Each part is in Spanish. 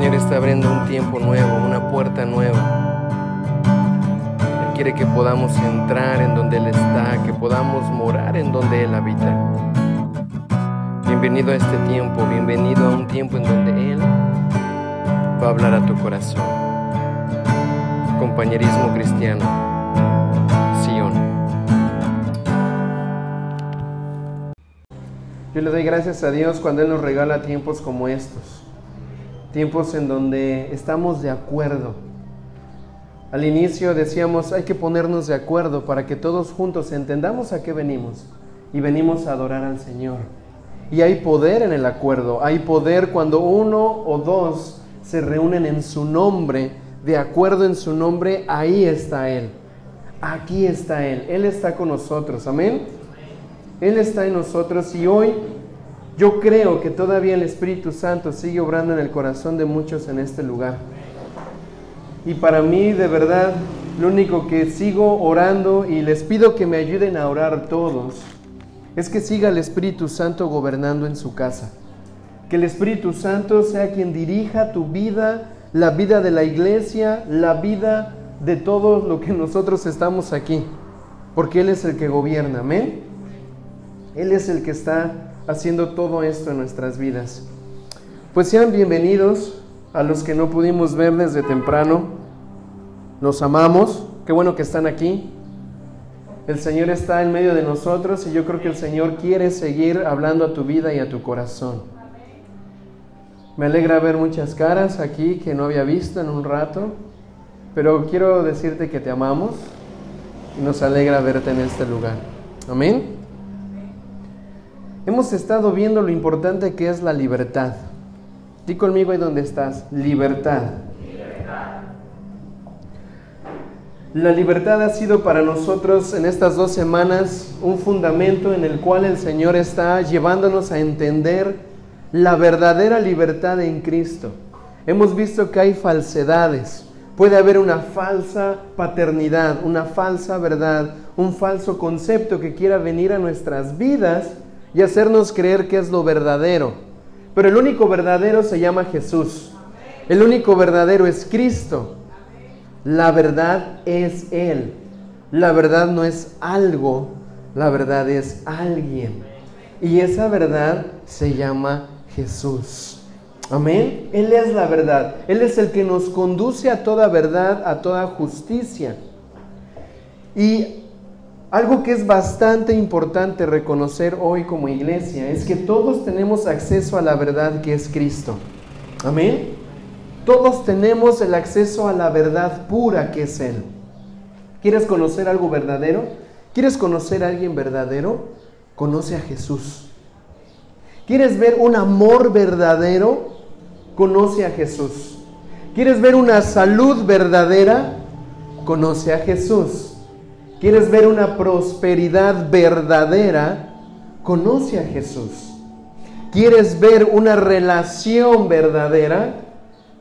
Señor está abriendo un tiempo nuevo, una puerta nueva. Él quiere que podamos entrar en donde Él está, que podamos morar en donde Él habita. Bienvenido a este tiempo, bienvenido a un tiempo en donde Él va a hablar a tu corazón. Compañerismo cristiano, Sion. Yo le doy gracias a Dios cuando Él nos regala tiempos como estos. Tiempos en donde estamos de acuerdo. Al inicio decíamos, hay que ponernos de acuerdo para que todos juntos entendamos a qué venimos. Y venimos a adorar al Señor. Y hay poder en el acuerdo. Hay poder cuando uno o dos se reúnen en su nombre, de acuerdo en su nombre, ahí está Él. Aquí está Él. Él está con nosotros. Amén. Él está en nosotros y hoy yo creo que todavía el Espíritu Santo sigue obrando en el corazón de muchos en este lugar. Y para mí, de verdad, lo único que sigo orando y les pido que me ayuden a orar todos, es que siga el Espíritu Santo gobernando en su casa. Que el Espíritu Santo sea quien dirija tu vida, la vida de la iglesia, la vida de todo lo que nosotros estamos aquí. Porque Él es el que gobierna, amén. Él es el que está haciendo todo esto en nuestras vidas. Pues sean bienvenidos a los que no pudimos ver desde temprano. Los amamos. Qué bueno que están aquí. El Señor está en medio de nosotros y yo creo que el Señor quiere seguir hablando a tu vida y a tu corazón. Me alegra ver muchas caras aquí que no había visto en un rato, pero quiero decirte que te amamos y nos alegra verte en este lugar. Amén. Hemos estado viendo lo importante que es la libertad. Di conmigo ahí donde estás, libertad. La libertad ha sido para nosotros en estas dos semanas un fundamento en el cual el Señor está llevándonos a entender la verdadera libertad en Cristo. Hemos visto que hay falsedades. Puede haber una falsa paternidad, una falsa verdad, un falso concepto que quiera venir a nuestras vidas y hacernos creer que es lo verdadero. Pero el único verdadero se llama Jesús. El único verdadero es Cristo. La verdad es Él. La verdad no es algo, la verdad es alguien. Y esa verdad se llama Jesús. Amén. Él es la verdad. Él es el que nos conduce a toda verdad, a toda justicia. Y algo que es bastante importante reconocer hoy como iglesia es que todos tenemos acceso a la verdad que es Cristo. Amén. Todos tenemos el acceso a la verdad pura que es Él. ¿Quieres conocer algo verdadero? ¿Quieres conocer a alguien verdadero? Conoce a Jesús. ¿Quieres ver un amor verdadero? Conoce a Jesús. ¿Quieres ver una salud verdadera? Conoce a Jesús. ¿Quieres ver una prosperidad verdadera? Conoce a Jesús. ¿Quieres ver una relación verdadera?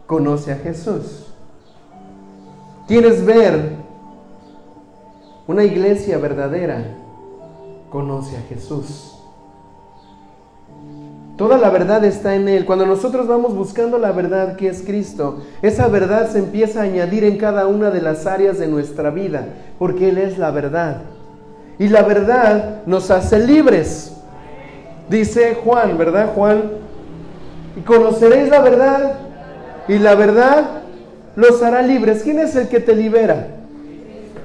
Conoce a Jesús. ¿Quieres ver una iglesia verdadera? Conoce a Jesús. Toda la verdad está en Él. Cuando nosotros vamos buscando la verdad que es Cristo, esa verdad se empieza a añadir en cada una de las áreas de nuestra vida, porque Él es la verdad. Y la verdad nos hace libres. Dice Juan, ¿verdad Juan? Y conoceréis la verdad, y la verdad los hará libres. ¿Quién es el que te libera?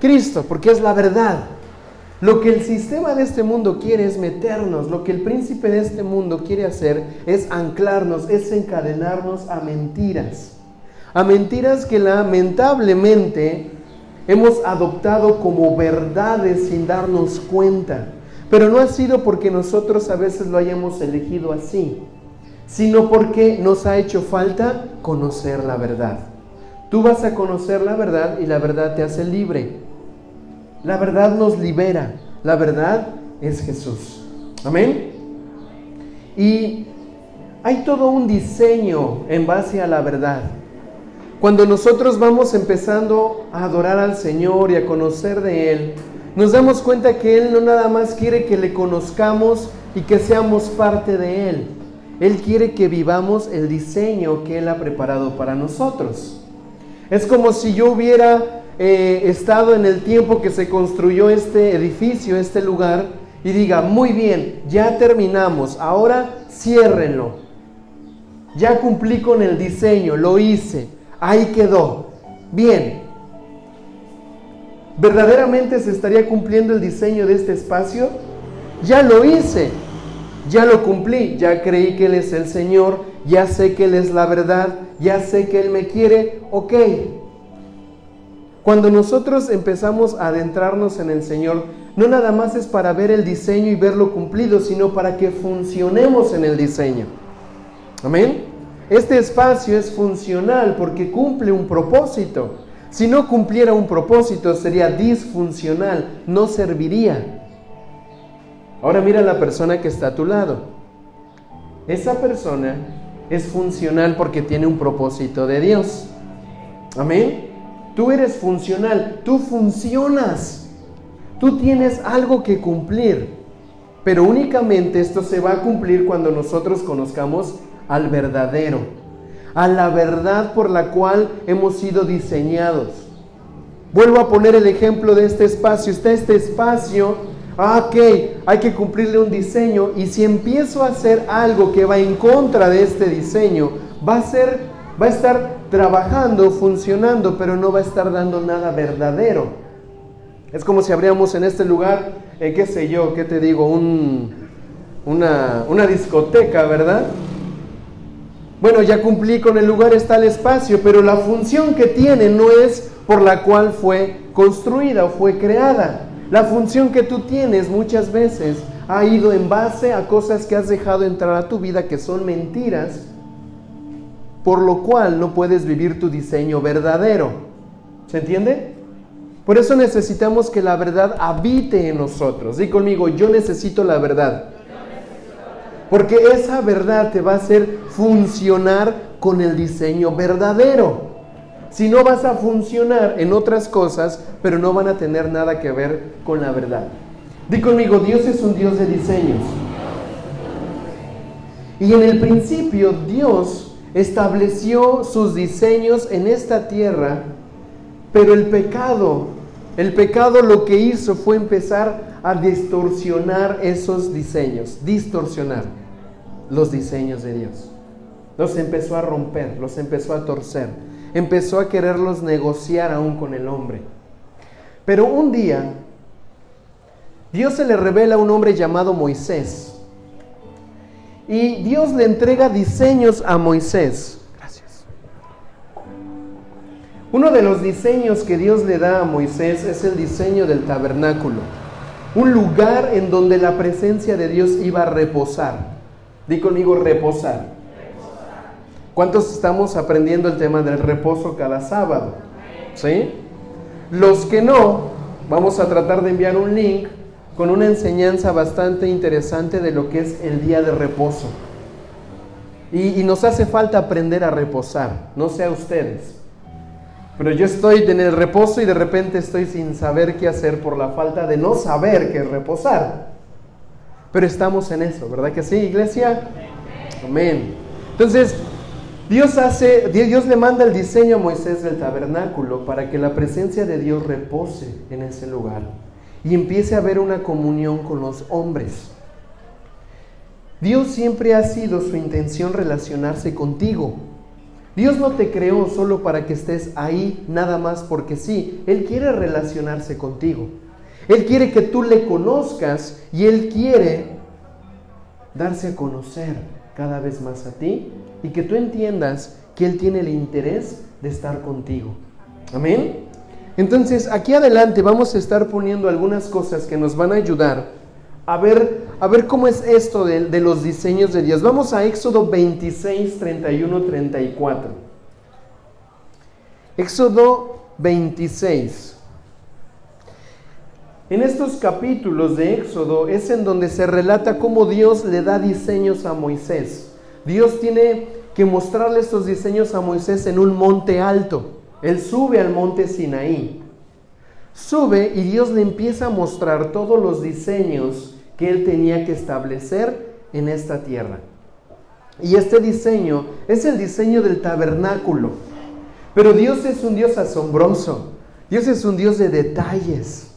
Cristo, porque es la verdad. Lo que el sistema de este mundo quiere es meternos, lo que el príncipe de este mundo quiere hacer es anclarnos, es encadenarnos a mentiras. A mentiras que lamentablemente hemos adoptado como verdades sin darnos cuenta. Pero no ha sido porque nosotros a veces lo hayamos elegido así, sino porque nos ha hecho falta conocer la verdad. Tú vas a conocer la verdad y la verdad te hace libre. La verdad nos libera. La verdad es Jesús. Amén. Y hay todo un diseño en base a la verdad. Cuando nosotros vamos empezando a adorar al Señor y a conocer de Él, nos damos cuenta que Él no nada más quiere que le conozcamos y que seamos parte de Él. Él quiere que vivamos el diseño que Él ha preparado para nosotros. Es como si yo hubiera estado en el tiempo que se construyó este edificio, este lugar, y diga, muy bien, ya terminamos, ahora ciérrenlo. Ya cumplí con el diseño, lo hice, ahí quedó. Bien, ¿verdaderamente se estaría cumpliendo el diseño de este espacio? Ya lo hice, ya lo cumplí, ya creí que Él es el Señor, ya sé que Él es la verdad, ya sé que Él me quiere, ok. Cuando nosotros empezamos a adentrarnos en el Señor, no nada más es para ver el diseño y verlo cumplido, sino para que funcionemos en el diseño. Amén. Este espacio es funcional porque cumple un propósito. Si no cumpliera un propósito sería disfuncional, no serviría. Ahora mira a la persona que está a tu lado. Esa persona es funcional porque tiene un propósito de Dios. Amén. Tú eres funcional, tú funcionas. Tú tienes algo que cumplir. Pero únicamente esto se va a cumplir cuando nosotros conozcamos al verdadero, a la verdad por la cual hemos sido diseñados. Vuelvo a poner el ejemplo de este espacio. Está este espacio ah, ok, hay que cumplirle un diseño y si empiezo a hacer algo que va en contra de este diseño, va a ser, va a estar trabajando, funcionando, pero no va a estar dando nada verdadero. Es como si abríamos en este lugar, eh, qué sé yo, qué te digo, una, una discoteca, ¿verdad? Bueno, ya cumplí con el lugar, está el espacio, pero la función que tiene no es por la cual fue construida o fue creada. La función que tú tienes muchas veces ha ido en base a cosas que has dejado entrar a tu vida que son mentiras, por lo cual no puedes vivir tu diseño verdadero. ¿Se entiende? Por eso necesitamos que la verdad habite en nosotros. Di conmigo, yo necesito la verdad. Porque esa verdad te va a hacer funcionar con el diseño verdadero. Si no vas a funcionar en otras cosas, pero no van a tener nada que ver con la verdad. Di conmigo, Dios es un Dios de diseños. Y en el principio Dios estableció sus diseños en esta tierra, pero el pecado, el pecado lo que hizo fue empezar a distorsionar esos diseños, distorsionar los diseños de Dios. Los empezó a romper, los empezó a torcer empezó a quererlos negociar aún con el hombre. Pero un día, Dios se le revela a un hombre llamado Moisés. Y Dios le entrega diseños a Moisés. Gracias. Uno de los diseños que Dios le da a Moisés es el diseño del tabernáculo. Un lugar en donde la presencia de Dios iba a reposar. Di conmigo reposar. ¿Cuántos estamos aprendiendo el tema del reposo cada sábado? ¿Sí? Los que no, vamos a tratar de enviar un link con una enseñanza bastante interesante de lo que es el día de reposo. Y, nos hace falta aprender a reposar, no sé a ustedes. Pero yo estoy en el reposo y de repente estoy sin saber qué hacer por la falta de no saber qué es reposar. Pero estamos en eso, ¿verdad que sí, iglesia? Amén. Entonces, Dios hace, Dios le manda el diseño a Moisés del tabernáculo para que la presencia de Dios repose en ese lugar y empiece a haber una comunión con los hombres. Dios siempre ha sido su intención relacionarse contigo. Dios no te creó solo para que estés ahí nada más porque sí. Él quiere relacionarse contigo. Él quiere que tú le conozcas y Él quiere darse a conocer cada vez más a ti y que tú entiendas que Él tiene el interés de estar contigo. Amén. Entonces, aquí adelante vamos a estar poniendo algunas cosas que nos van a ayudar a ver, a ver cómo es esto de, de los diseños de Dios. Vamos a Éxodo 26, 31, 34. Éxodo 26. En estos capítulos de Éxodo es en donde se relata cómo Dios le da diseños a Moisés. Dios tiene que mostrarle estos diseños a Moisés en un monte alto. Él sube al monte Sinaí. Sube y Dios le empieza a mostrar todos los diseños que él tenía que establecer en esta tierra. Y este diseño es el diseño del tabernáculo. Pero Dios es un Dios asombroso. Dios es un Dios de detalles.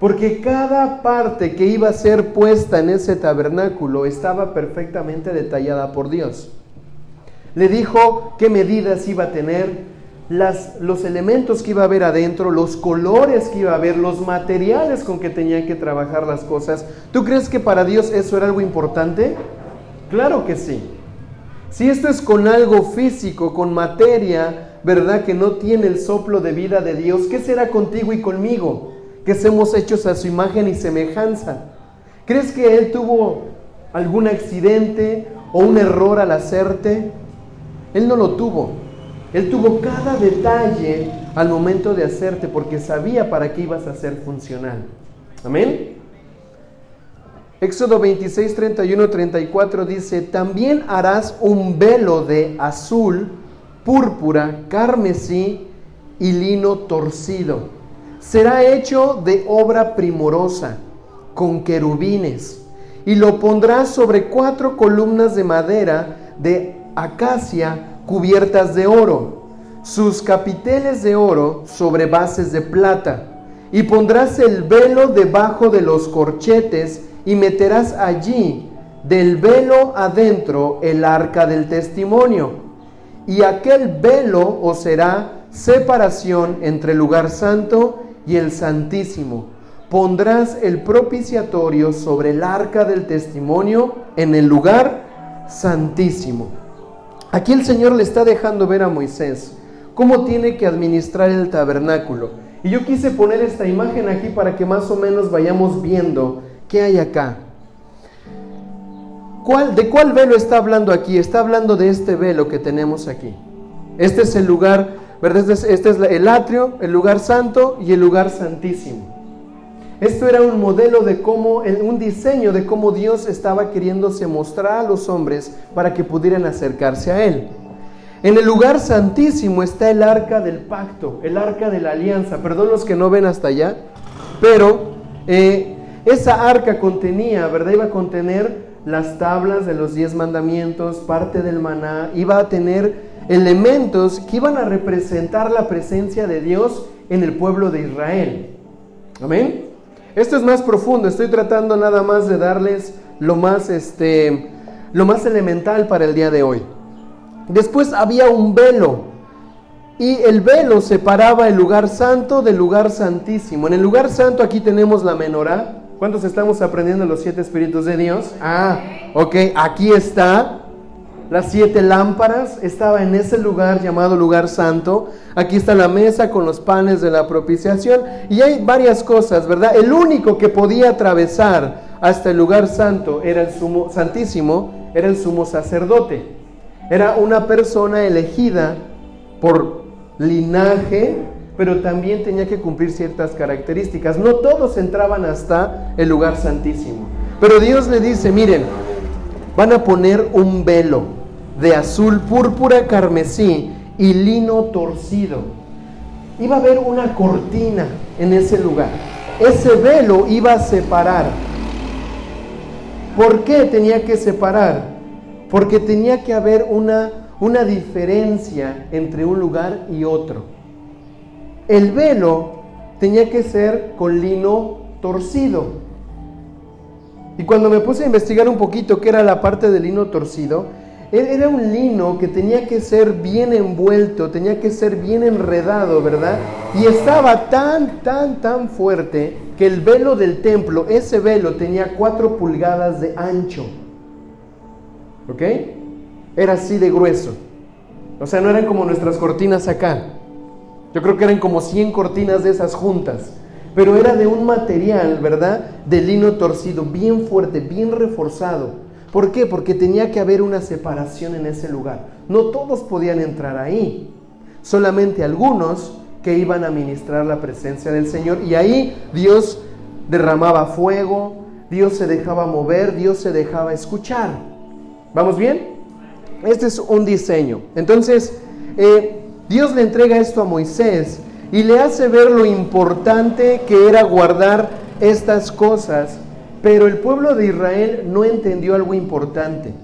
Porque cada parte que iba a ser puesta en ese tabernáculo estaba perfectamente detallada por Dios. Le dijo qué medidas iba a tener, los elementos que iba a haber adentro, los colores que iba a haber, los materiales con que tenía que trabajar las cosas. ¿Tú crees que para Dios eso era algo importante? Claro que sí. Si esto es con algo físico, con materia, ¿verdad? Que no tiene el soplo de vida de Dios, ¿qué será contigo y conmigo? Que somos hechos a su imagen y semejanza. ¿Crees que Él tuvo algún accidente o un error al hacerte? Él no lo tuvo. Él tuvo cada detalle al momento de hacerte porque sabía para qué ibas a ser funcional. Amén. Éxodo 26, 31, 34 dice, también harás un velo de azul, púrpura, carmesí y lino torcido. Será hecho de obra primorosa, con querubines, y lo pondrás sobre cuatro columnas de madera de acacia cubiertas de oro, sus capiteles de oro sobre bases de plata, y pondrás el velo debajo de los corchetes y meterás allí del velo adentro el arca del testimonio. Y aquel velo os será separación entre el lugar santo y el santísimo. Pondrás el propiciatorio sobre el arca del testimonio en el lugar santísimo. Aquí el Señor le está dejando ver a Moisés cómo tiene que administrar el tabernáculo. Y yo quise poner esta imagen aquí para que más o menos vayamos viendo qué hay acá. ¿Cuál, ¿De cuál velo está hablando aquí? Está hablando de este velo que tenemos aquí. Este es el lugar, ¿verdad? Este es, este es el atrio, el lugar santo y el lugar santísimo. Esto era un modelo de cómo, un diseño de cómo Dios estaba queriéndose mostrar a los hombres para que pudieran acercarse a Él. En el lugar santísimo está el arca del pacto, el arca de la alianza. Perdón los que no ven hasta allá, pero eh, esa arca contenía, ¿verdad? Iba a contener las tablas de los diez mandamientos, parte del maná, iba a tener elementos que iban a representar la presencia de Dios en el pueblo de Israel. Amén. Esto es más profundo, estoy tratando nada más de darles lo más, este, lo más elemental para el día de hoy. Después había un velo y el velo separaba el lugar santo del lugar santísimo. En el lugar santo aquí tenemos la menorá. ¿Cuántos estamos aprendiendo los siete espíritus de Dios? Ah, ok, aquí está las siete lámparas, estaba en ese lugar llamado lugar santo. Aquí está la mesa con los panes de la propiciación. Y hay varias cosas, ¿verdad? El único que podía atravesar hasta el lugar santo era el sumo santísimo, era el sumo sacerdote. Era una persona elegida por linaje, pero también tenía que cumplir ciertas características. No todos entraban hasta el lugar santísimo. Pero Dios le dice, miren, van a poner un velo de azul, púrpura, carmesí y lino torcido. Iba a haber una cortina en ese lugar. Ese velo iba a separar. ¿Por qué tenía que separar? Porque tenía que haber una, una diferencia entre un lugar y otro. El velo tenía que ser con lino torcido. Y cuando me puse a investigar un poquito qué era la parte del lino torcido, era un lino que tenía que ser bien envuelto, tenía que ser bien enredado, ¿verdad? Y estaba tan, tan, tan fuerte que el velo del templo, ese velo tenía cuatro pulgadas de ancho. ¿Ok? Era así de grueso. O sea, no eran como nuestras cortinas acá. Yo creo que eran como 100 cortinas de esas juntas. Pero era de un material, ¿verdad? De lino torcido, bien fuerte, bien reforzado. ¿Por qué? Porque tenía que haber una separación en ese lugar. No todos podían entrar ahí, solamente algunos que iban a ministrar la presencia del Señor. Y ahí Dios derramaba fuego, Dios se dejaba mover, Dios se dejaba escuchar. ¿Vamos bien? Este es un diseño. Entonces, eh, Dios le entrega esto a Moisés y le hace ver lo importante que era guardar estas cosas pero el pueblo de Israel no entendió algo importante.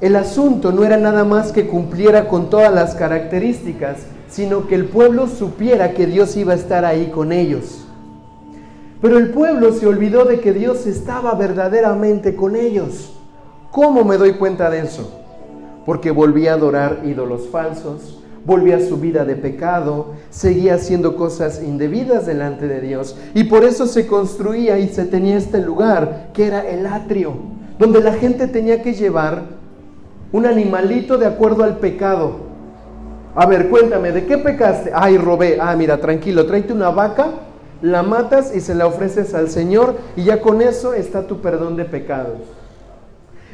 el asunto no era nada más que cumpliera con todas las características, sino que el pueblo supiera que Dios iba a estar ahí con ellos. Pero el pueblo se olvidó de que Dios estaba verdaderamente con ellos. ¿Cómo me doy cuenta de eso? Porque volvía a adorar ídolos falsos, volvía a su vida de pecado, seguía haciendo cosas indebidas delante de Dios. Y por eso se construía y se tenía este lugar, que era el atrio, donde la gente tenía que llevar un animalito de acuerdo al pecado. A ver, cuéntame, ¿de qué pecaste? Ay, robé. Ah, mira, tranquilo, tráete una vaca, la matas y se la ofreces al Señor y ya con eso está tu perdón de pecados.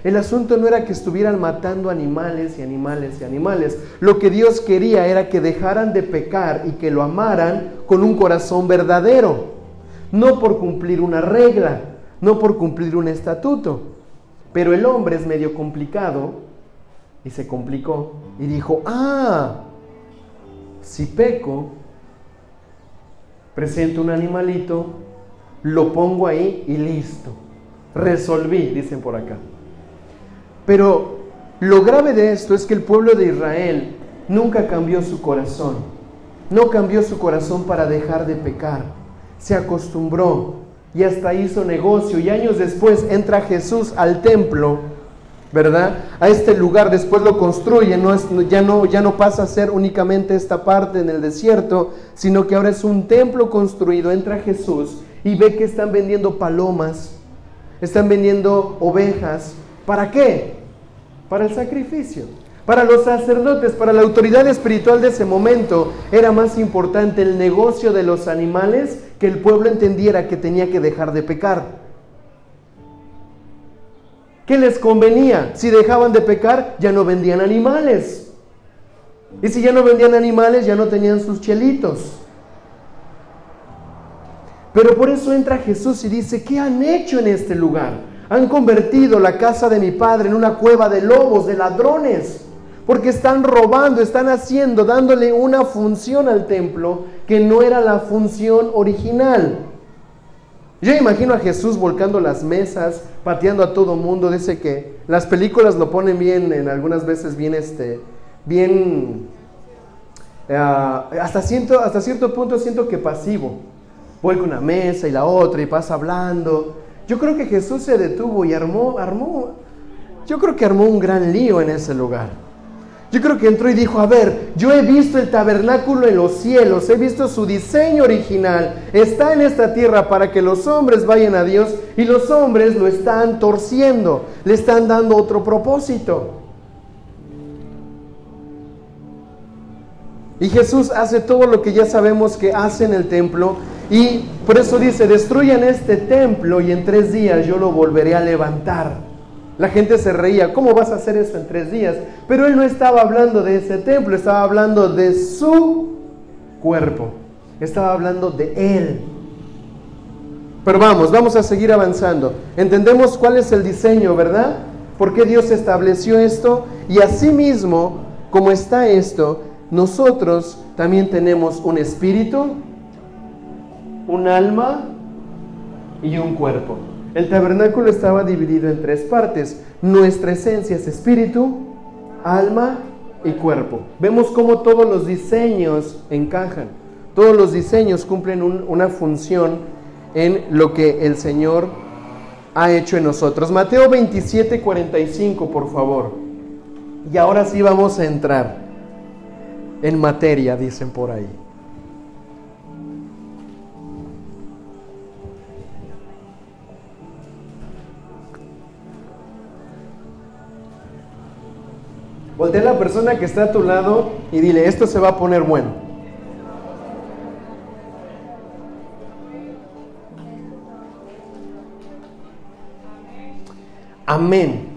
El asunto no era que estuvieran matando animales y animales y animales. Lo que Dios quería era que dejaran de pecar y que lo amaran con un corazón verdadero. No por cumplir una regla, no por cumplir un estatuto. Pero el hombre es medio complicado y se complicó y dijo, ah, si peco, presento un animalito, lo pongo ahí y listo. Resolví, dicen por acá. Pero lo grave de esto es que el pueblo de Israel nunca cambió su corazón. No cambió su corazón para dejar de pecar. Se acostumbró y hasta hizo negocio. Y años después entra Jesús al templo, ¿verdad? A este lugar, después lo construye. No es, ya, no, ya no pasa a ser únicamente esta parte en el desierto, sino que ahora es un templo construido. Entra Jesús y ve que están vendiendo palomas, están vendiendo ovejas, ¿Para qué? Para el sacrificio. Para los sacerdotes, para la autoridad espiritual de ese momento, era más importante el negocio de los animales que el pueblo entendiera que tenía que dejar de pecar. ¿Qué les convenía? Si dejaban de pecar, ya no vendían animales. Y si ya no vendían animales, ya no tenían sus chelitos. Pero por eso entra Jesús y dice, ¿qué han hecho en este lugar? Han convertido la casa de mi padre en una cueva de lobos, de ladrones, porque están robando, están haciendo, dándole una función al templo que no era la función original. Yo imagino a Jesús volcando las mesas, pateando a todo mundo. Dice que las películas lo ponen bien, en algunas veces bien, este, bien, eh, hasta, hasta cierto punto siento que pasivo. Con una mesa y la otra y pasa hablando. Yo creo que Jesús se detuvo y armó, armó, yo creo que armó un gran lío en ese lugar. Yo creo que entró y dijo, a ver, yo he visto el tabernáculo en los cielos, he visto su diseño original, está en esta tierra para que los hombres vayan a Dios y los hombres lo están torciendo, le están dando otro propósito. Y Jesús hace todo lo que ya sabemos que hace en el templo y por eso dice, destruyan este templo y en tres días yo lo volveré a levantar. La gente se reía, ¿cómo vas a hacer eso en tres días? Pero él no estaba hablando de ese templo, estaba hablando de su cuerpo, estaba hablando de él. Pero vamos, vamos a seguir avanzando. Entendemos cuál es el diseño, ¿verdad? ¿Por qué Dios estableció esto? Y asimismo, como está esto, nosotros también tenemos un espíritu, un alma y un cuerpo. El tabernáculo estaba dividido en tres partes. Nuestra esencia es espíritu, alma y cuerpo. Vemos cómo todos los diseños encajan. Todos los diseños cumplen una función en lo que el Señor ha hecho en nosotros. Mateo 27, 45, por favor. Y ahora sí vamos a entrar en materia, dicen por ahí. Voltea a la persona que está a tu lado y dile, esto se va a poner bueno. Amén.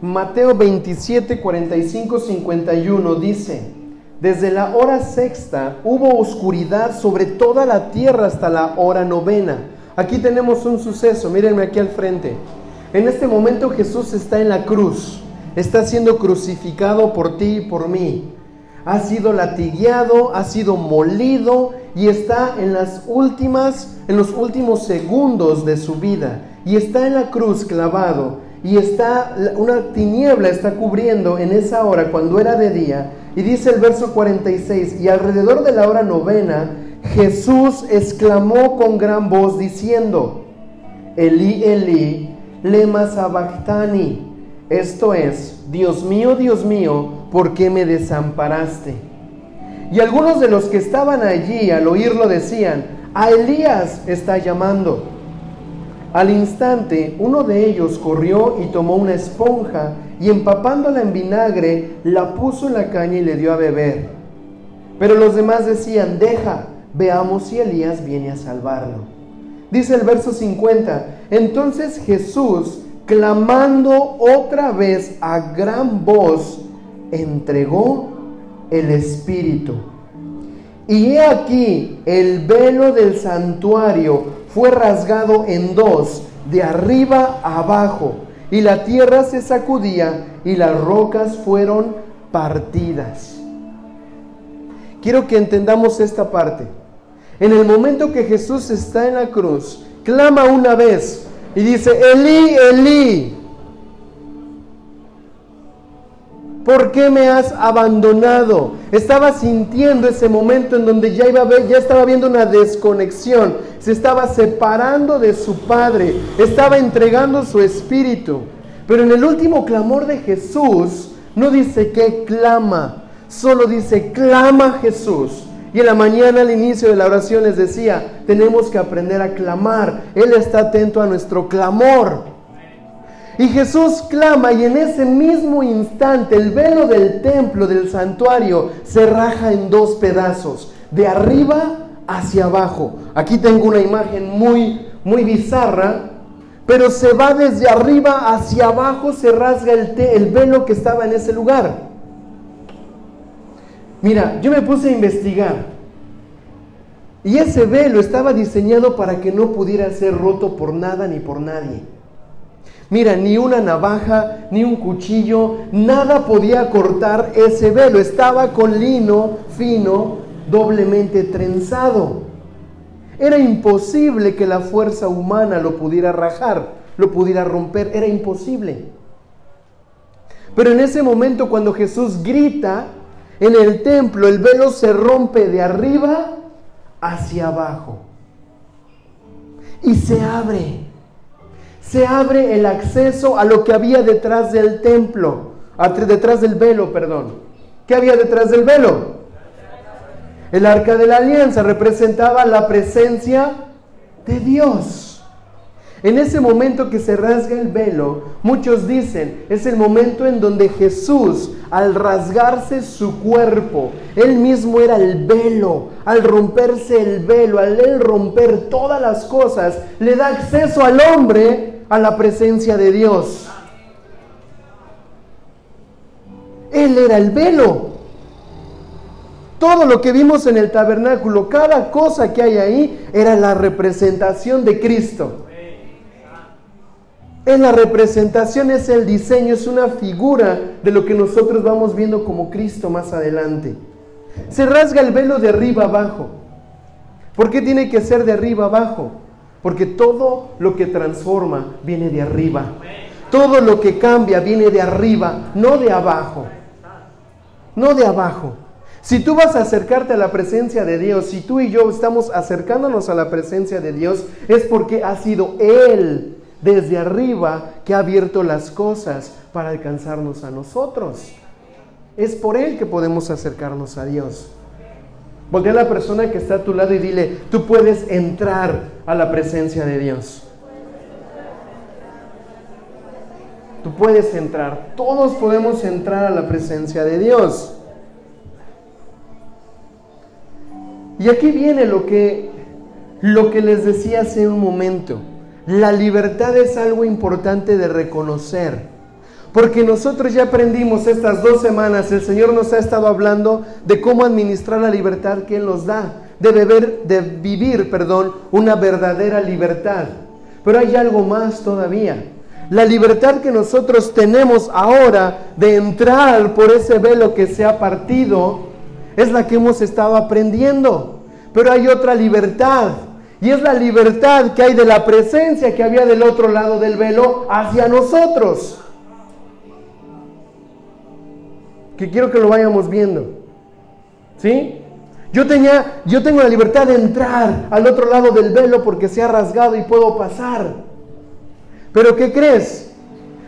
Mateo 27, 45, 51 dice, desde la hora sexta hubo oscuridad sobre toda la tierra hasta la hora novena. Aquí tenemos un suceso, mírenme aquí al frente. En este momento Jesús está en la cruz, está siendo crucificado por ti y por mí. Ha sido latigueado, ha sido molido y está en las últimas, en los últimos segundos de su vida y está en la cruz clavado. y está una tiniebla está cubriendo en esa hora cuando era de día. Y dice el verso 46, y alrededor de la hora novena, Jesús exclamó con gran voz diciendo, Eli, Eli, lema sabachthani. Esto es, Dios mío, Dios mío, ¿por qué me desamparaste? Y algunos de los que estaban allí al oírlo decían, a Elías está llamando. Al instante, uno de ellos corrió y tomó una esponja y empapándola en vinagre, la puso en la caña y le dio a beber. Pero los demás decían, deja, veamos si Elías viene a salvarlo. Dice el verso 50, entonces Jesús, clamando otra vez a gran voz, entregó el Espíritu. Y he aquí, el velo del santuario fue rasgado en dos, de arriba abajo, y la tierra se sacudía y las rocas fueron partidas. Quiero que entendamos esta parte. En el momento que Jesús está en la cruz, clama una vez y dice, Elí, Elí, ¿Por qué me has abandonado? Estaba sintiendo ese momento en donde ya, iba a ver, ya estaba viendo una desconexión. Se estaba separando de su Padre. Estaba entregando su espíritu. Pero en el último clamor de Jesús, no dice que clama, solo dice clama Jesús. Y en la mañana al inicio de la oración les decía, tenemos que aprender a clamar. Él está atento a nuestro clamor. Y Jesús clama y en ese mismo instante el velo del templo, del santuario, se raja en dos pedazos, de arriba hacia abajo. Aquí tengo una imagen muy, muy bizarra, pero se va desde arriba hacia abajo, se rasga el, el velo que estaba en ese lugar. Mira, yo me puse a investigar. Y ese velo estaba diseñado para que no pudiera ser roto por nada ni por nadie. Mira, ni una navaja, ni un cuchillo, nada podía cortar ese velo. Estaba con lino fino, doblemente trenzado. Era imposible que la fuerza humana lo pudiera rajar, lo pudiera romper. Era imposible. Pero en ese momento cuando Jesús grita en el templo, el velo se rompe de arriba hacia abajo. Y se abre se abre el acceso a lo que había detrás del templo, detrás del velo, perdón. ¿Qué había detrás del velo? El arca de la alianza representaba la presencia de Dios. En ese momento que se rasga el velo, muchos dicen, es el momento en donde Jesús, al rasgarse su cuerpo, él mismo era el velo, al romperse el velo, al él romper todas las cosas, le da acceso al hombre a la presencia de Dios. Él era el velo. Todo lo que vimos en el tabernáculo, cada cosa que hay ahí, era la representación de Cristo. Es la representación, es el diseño, es una figura de lo que nosotros vamos viendo como Cristo más adelante. Se rasga el velo de arriba abajo. ¿Por qué tiene que ser de arriba abajo? Porque todo lo que transforma viene de arriba. Todo lo que cambia viene de arriba, no de abajo. No de abajo. Si tú vas a acercarte a la presencia de Dios, si tú y yo estamos acercándonos a la presencia de Dios, es porque ha sido Él desde arriba que ha abierto las cosas para alcanzarnos a nosotros. Es por Él que podemos acercarnos a Dios. Voltea a la persona que está a tu lado y dile, tú puedes entrar a la presencia de Dios. Tú puedes entrar. Todos podemos entrar a la presencia de Dios. Y aquí viene lo que, lo que les decía hace un momento. La libertad es algo importante de reconocer. Porque nosotros ya aprendimos estas dos semanas, el Señor nos ha estado hablando de cómo administrar la libertad que Él nos da, de, beber, de vivir, perdón, una verdadera libertad. Pero hay algo más todavía. La libertad que nosotros tenemos ahora de entrar por ese velo que se ha partido es la que hemos estado aprendiendo. Pero hay otra libertad Y es la libertad que hay de la presencia que había del otro lado del velo hacia nosotros. Que quiero que lo vayamos viendo. ¿Sí? Yo, tenía, yo tengo la libertad de entrar al otro lado del velo porque se ha rasgado y puedo pasar. Pero ¿qué crees?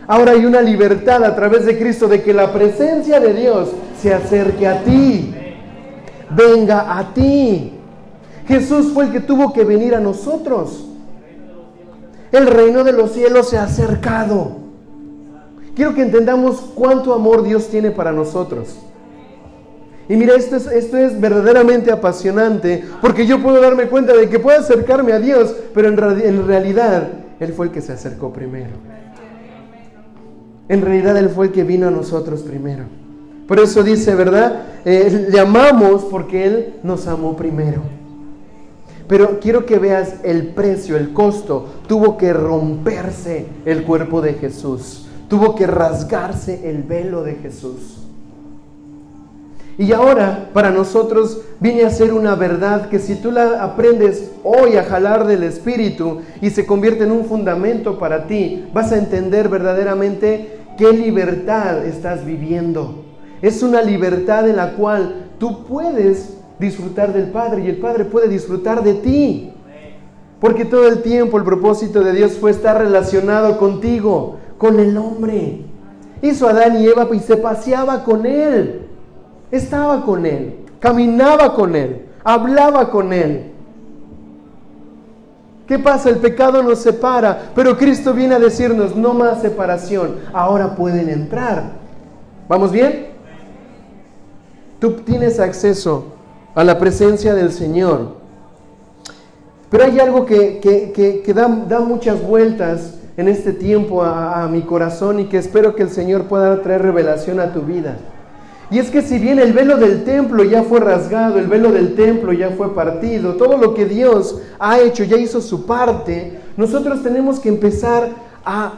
Ahora hay una libertad a través de Cristo de que la presencia de Dios se acerque a ti. Venga a ti. Jesús fue el que tuvo que venir a nosotros. El reino de los cielos se ha acercado. Quiero que entendamos cuánto amor Dios tiene para nosotros. Y mira, esto es, esto es verdaderamente apasionante porque yo puedo darme cuenta de que puedo acercarme a Dios, pero en, realidad Él fue el que se acercó primero. En realidad Él fue el que vino a nosotros primero. Por eso dice, ¿verdad? Eh, le amamos porque Él nos amó primero. Pero quiero que veas el precio, el costo. Tuvo que romperse el cuerpo de Jesús. Tuvo que rasgarse el velo de Jesús. Y ahora para nosotros viene a ser una verdad que si tú la aprendes hoy a jalar del Espíritu y se convierte en un fundamento para ti, vas a entender verdaderamente qué libertad estás viviendo. Es una libertad en la cual tú puedes disfrutar del Padre y el Padre puede disfrutar de ti. Porque todo el tiempo el propósito de Dios fue estar relacionado contigo, con el hombre. Hizo Adán y Eva y se paseaba con él estaba con él, caminaba con él, hablaba con él. ¿Qué pasa? El pecado nos separa, pero Cristo viene a decirnos, no más separación, ahora pueden entrar. ¿Vamos bien? Tú tienes acceso a la presencia del Señor. Pero hay algo que, da, muchas vueltas en este tiempo a mi corazón y que espero que el Señor pueda traer revelación a tu vida. Y es que si bien el velo del templo ya fue rasgado, el velo del templo ya fue partido, todo lo que Dios ha hecho ya hizo su parte, nosotros tenemos que empezar a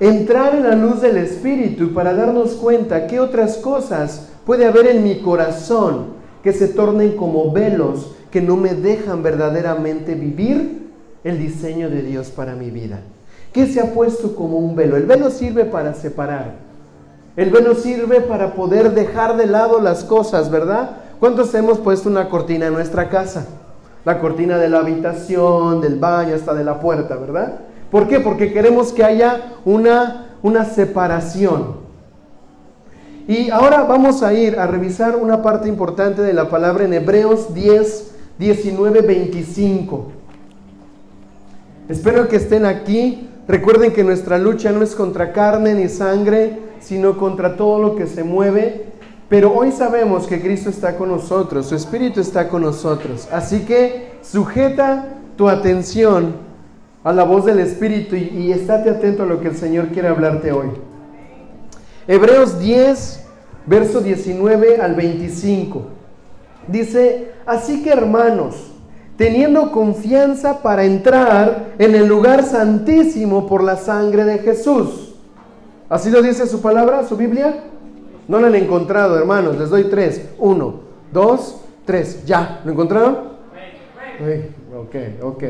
entrar en la luz del Espíritu para darnos cuenta qué otras cosas puede haber en mi corazón que se tornen como velos que no me dejan verdaderamente vivir el diseño de Dios para mi vida. ¿Qué se ha puesto como un velo? El velo sirve para separar. El velo sirve para poder dejar de lado las cosas, ¿verdad? ¿Cuántos hemos puesto una cortina en nuestra casa? La cortina de la habitación, del baño, hasta de la puerta, ¿verdad? ¿Por qué? Porque queremos que haya una, una separación. Y ahora vamos a ir a revisar una parte importante de la palabra en Hebreos 10, 19, 25. Espero que estén aquí. Recuerden que nuestra lucha no es contra carne ni sangre, sino contra todo lo que se mueve. Pero hoy sabemos que Cristo está con nosotros, su Espíritu está con nosotros. Así que sujeta tu atención a la voz del Espíritu y, estate atento a lo que el Señor quiere hablarte hoy. Hebreos 10, verso 19 al 25. Dice, así que hermanos, teniendo confianza para entrar en el lugar santísimo por la sangre de Jesús ¿Así lo dice su palabra, su Biblia? No la han encontrado, hermanos. Les doy tres. Uno, dos, tres. ¿Ya? ¿Lo encontraron? Ok, ok.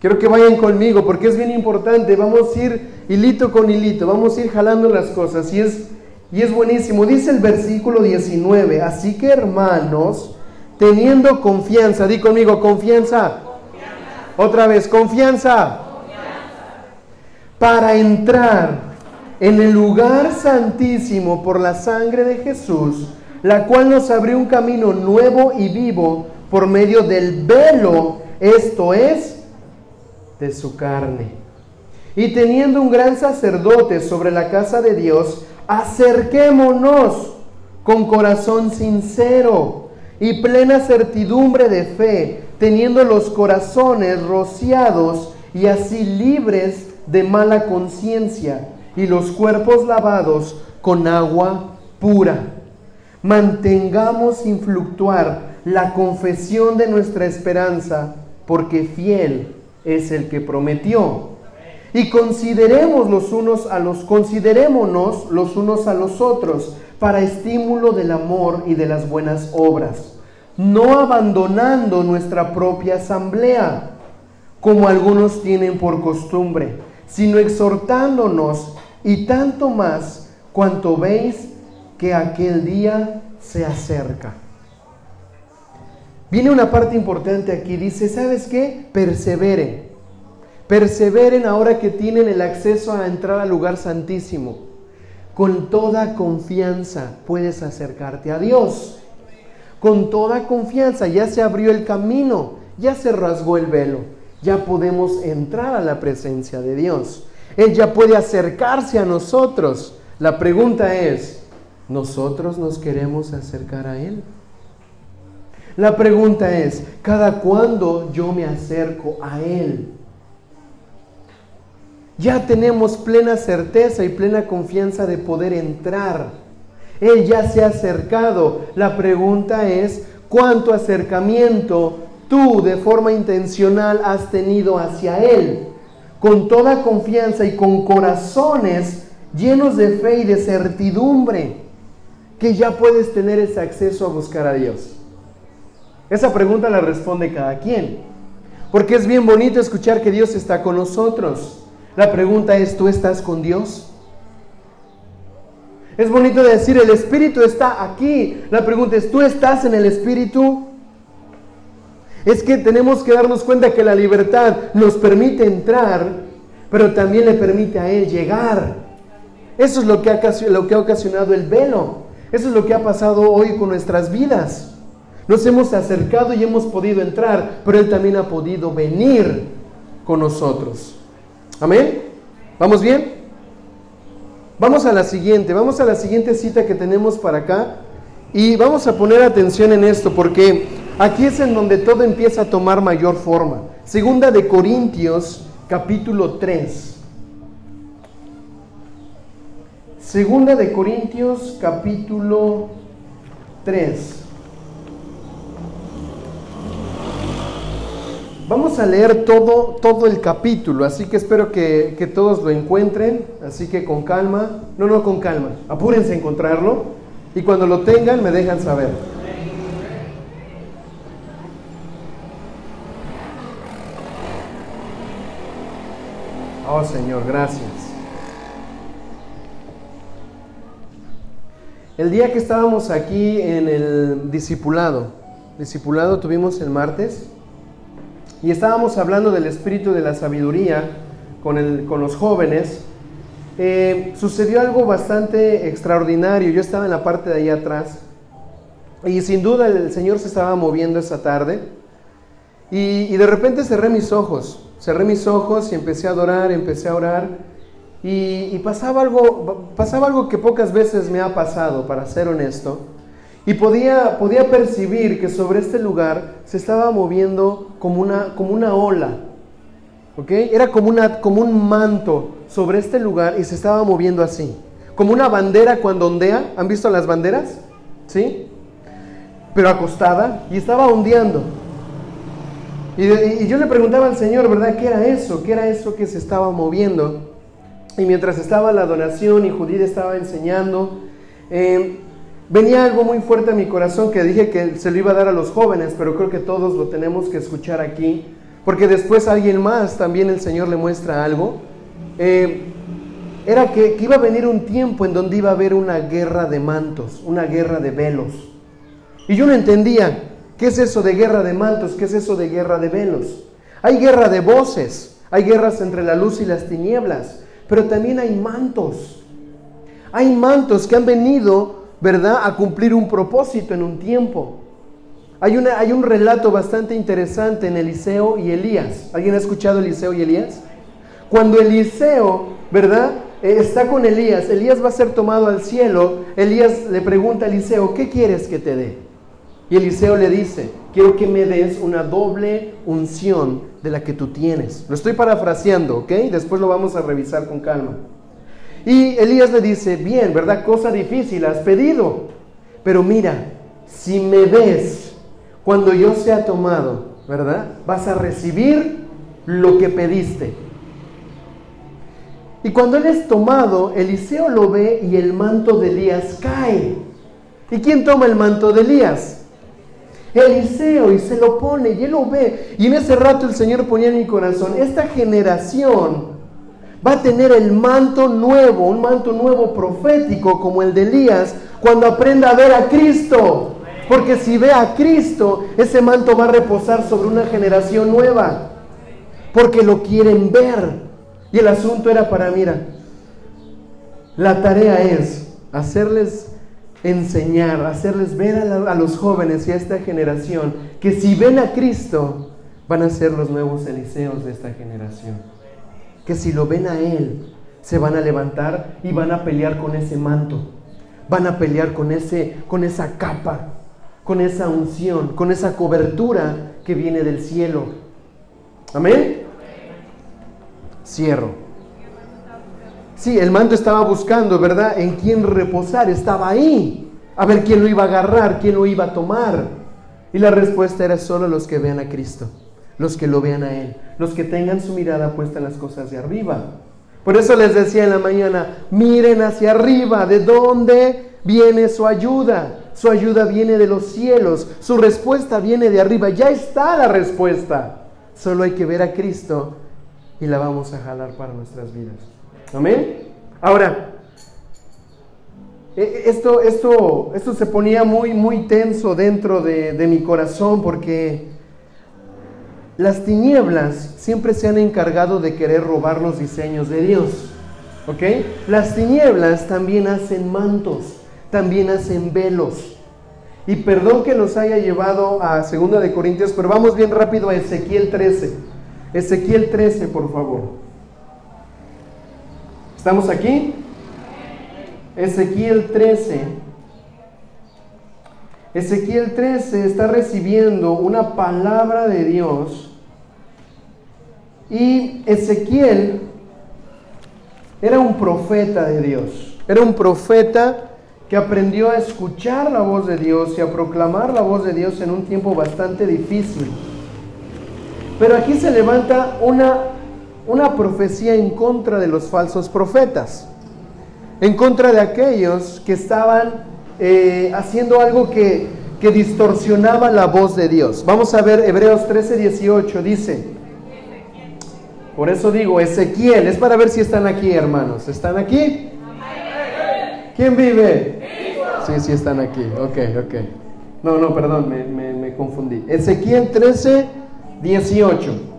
Quiero que vayan conmigo porque es bien importante. Vamos a ir hilito con hilito. Vamos a ir jalando las cosas. Y es, y es buenísimo. Dice el versículo 19. Así que hermanos, teniendo confianza. Di conmigo, confianza. confianza. Otra vez, confianza. confianza. Para entrar en el lugar santísimo por la sangre de Jesús, la cual nos abrió un camino nuevo y vivo por medio del velo, esto es, de su carne. Y teniendo un gran sacerdote sobre la casa de Dios, acerquémonos con corazón sincero y plena certidumbre de fe, teniendo los corazones rociados y así libres de mala conciencia y los cuerpos lavados con agua pura. Mantengamos sin fluctuar la confesión de nuestra esperanza, porque fiel es el que prometió. Y consideremos los unos a los considerémonos los unos a los otros para estímulo del amor y de las buenas obras, no abandonando nuestra propia asamblea, como algunos tienen por costumbre, sino exhortándonos y tanto más cuanto veis que aquel día se acerca. Viene una parte importante aquí, dice, ¿sabes qué? Perseveren. Perseveren ahora que tienen el acceso a entrar al lugar santísimo. Con toda confianza puedes acercarte a Dios. Con toda confianza ya se abrió el camino, ya se rasgó el velo, ya podemos entrar a la presencia de Dios. Él ya puede acercarse a nosotros. La pregunta es, ¿nosotros nos queremos acercar a Él? La pregunta es, ¿cada cuándo yo me acerco a Él? Ya tenemos plena certeza y plena confianza de poder entrar. Él ya se ha acercado. La pregunta es, ¿cuánto acercamiento tú de forma intencional has tenido hacia Él? Con toda confianza y con corazones llenos de fe y de certidumbre, que ya puedes tener ese acceso a buscar a Dios. Esa pregunta la responde cada quien. Porque es bien bonito escuchar que Dios está con nosotros. La pregunta es, ¿tú estás con Dios? Es bonito decir, el Espíritu está aquí. La pregunta es, ¿tú estás en el Espíritu? Es que tenemos que darnos cuenta que la libertad nos permite entrar, pero también le permite a Él llegar. Eso es lo que ha, lo que ha ocasionado el velo. Eso es lo que ha pasado hoy con nuestras vidas. Nos hemos acercado y hemos podido entrar, pero Él también ha podido venir con nosotros. Amén. ¿Vamos bien? Vamos a la siguiente, vamos a la siguiente cita que tenemos para acá y vamos a poner atención en esto porque aquí es en donde todo empieza a tomar mayor forma. Segunda de Corintios capítulo 3. Segunda de Corintios capítulo 3. Vamos a leer todo, todo el capítulo, así que espero que, que, todos lo encuentren, así que con calma, no, no con calma, apúrense a encontrarlo y cuando lo tengan me dejan saber. Oh Señor, gracias. El día que estábamos aquí en el discipulado, discipulado tuvimos el martes, y estábamos hablando del espíritu de la sabiduría con, el, con los jóvenes, eh, sucedió algo bastante extraordinario. Yo estaba en la parte de ahí atrás. Y sin duda el Señor se estaba moviendo esa tarde. Y, de repente cerré mis ojos, cerré mis ojos y empecé a adorar, empecé a orar. Y, y pasaba, algo, pasaba algo que pocas veces me ha pasado, para ser honesto. Y podía, podía percibir que sobre este lugar se estaba moviendo como una, como una ola. ¿Ok? Era como, una, como un manto sobre este lugar y se estaba moviendo así. Como una bandera cuando ondea. ¿Han visto las banderas? ¿Sí? Pero acostada y estaba ondeando. Y, yo le preguntaba al Señor, ¿verdad? ¿Qué era eso? ¿Qué era eso que se estaba moviendo? Y mientras estaba la donación y Judith estaba enseñando, eh, Venía algo muy fuerte a mi corazón que dije que se lo iba a dar a los jóvenes, pero creo que todos lo tenemos que escuchar aquí, porque después alguien más también el Señor le muestra algo. Eh, era que, que iba a venir un tiempo en donde iba a haber una guerra de mantos, una guerra de velos. Y yo no entendía, ¿qué es eso de guerra de mantos? ¿Qué es eso de guerra de velos? Hay guerra de voces, hay guerras entre la luz y las tinieblas, pero también hay mantos. Hay mantos que han venido ¿verdad?, a cumplir un propósito en un tiempo. Hay, una, hay un relato bastante interesante en Eliseo y Elías. ¿Alguien ha escuchado Eliseo y Elías? Cuando Eliseo, ¿verdad?, eh, está con Elías, Elías va a ser tomado al cielo, Elías le pregunta a Eliseo, ¿qué quieres que te dé? Y Eliseo le dice, quiero que me des una doble unción de la que tú tienes. Lo estoy parafraseando, ¿ok? Después lo vamos a revisar con calma. Y Elías le dice, bien, ¿verdad? Cosa difícil, has pedido. Pero mira, si me ves cuando yo sea tomado, ¿verdad? Vas a recibir lo que pediste. Y cuando él es tomado, Eliseo lo ve y el manto de Elías cae. ¿Y quién toma el manto de Elías? Eliseo y se lo pone y él lo ve. Y en ese rato el Señor ponía en mi corazón, esta generación va a tener el manto nuevo, un manto nuevo profético como el de Elías, cuando aprenda a ver a Cristo. Porque si ve a Cristo, ese manto va a reposar sobre una generación nueva. Porque lo quieren ver. Y el asunto era para, mira, la tarea es hacerles enseñar, hacerles ver a, los jóvenes y a esta generación que si ven a Cristo, van a ser los nuevos Eliseos de esta generación. Que si lo ven a Él, se van a levantar y van a pelear con ese manto, van a pelear con, ese, con esa capa, con esa unción, con esa cobertura que viene del cielo. Amén. Cierro. Sí, el manto estaba buscando, ¿verdad? En quién reposar, estaba ahí. A ver quién lo iba a agarrar, quién lo iba a tomar. Y la respuesta era solo los que vean a Cristo, los que lo vean a Él, los que tengan su mirada puesta en las cosas de arriba. Por eso les decía en la mañana, miren hacia arriba, ¿de dónde viene su ayuda? Su ayuda viene de los cielos, su respuesta viene de arriba, ya está la respuesta. Solo hay que ver a Cristo y la vamos a jalar para nuestras vidas. Amén. Ahora, e, e, esto, esto, esto se ponía muy, muy tenso dentro de, de mi corazón porque las tinieblas siempre se han encargado de querer robar los diseños de Dios. ¿Ok? Las tinieblas también hacen mantos, también hacen velos. Y perdón que nos haya llevado a 2 de Corintios, pero vamos bien rápido a Ezequiel 13. Ezequiel 13, por favor. ¿Estamos aquí? Ezequiel 13. Ezequiel 13 está recibiendo una palabra de Dios y Ezequiel era un profeta de Dios. Era un profeta que aprendió a escuchar la voz de Dios y a proclamar la voz de Dios en un tiempo bastante difícil. Pero aquí se levanta una una profecía en contra de los falsos profetas, en contra de aquellos que estaban eh, haciendo algo que, que distorsionaba la voz de Dios. Vamos a ver Hebreos 13, 18, dice, por eso digo, Ezequiel, es para ver si están aquí, hermanos. ¿Están aquí? ¿Quién vive? Sí, sí están aquí. Ok, ok. No, no, perdón, me, me, confundí. Ezequiel 13, 18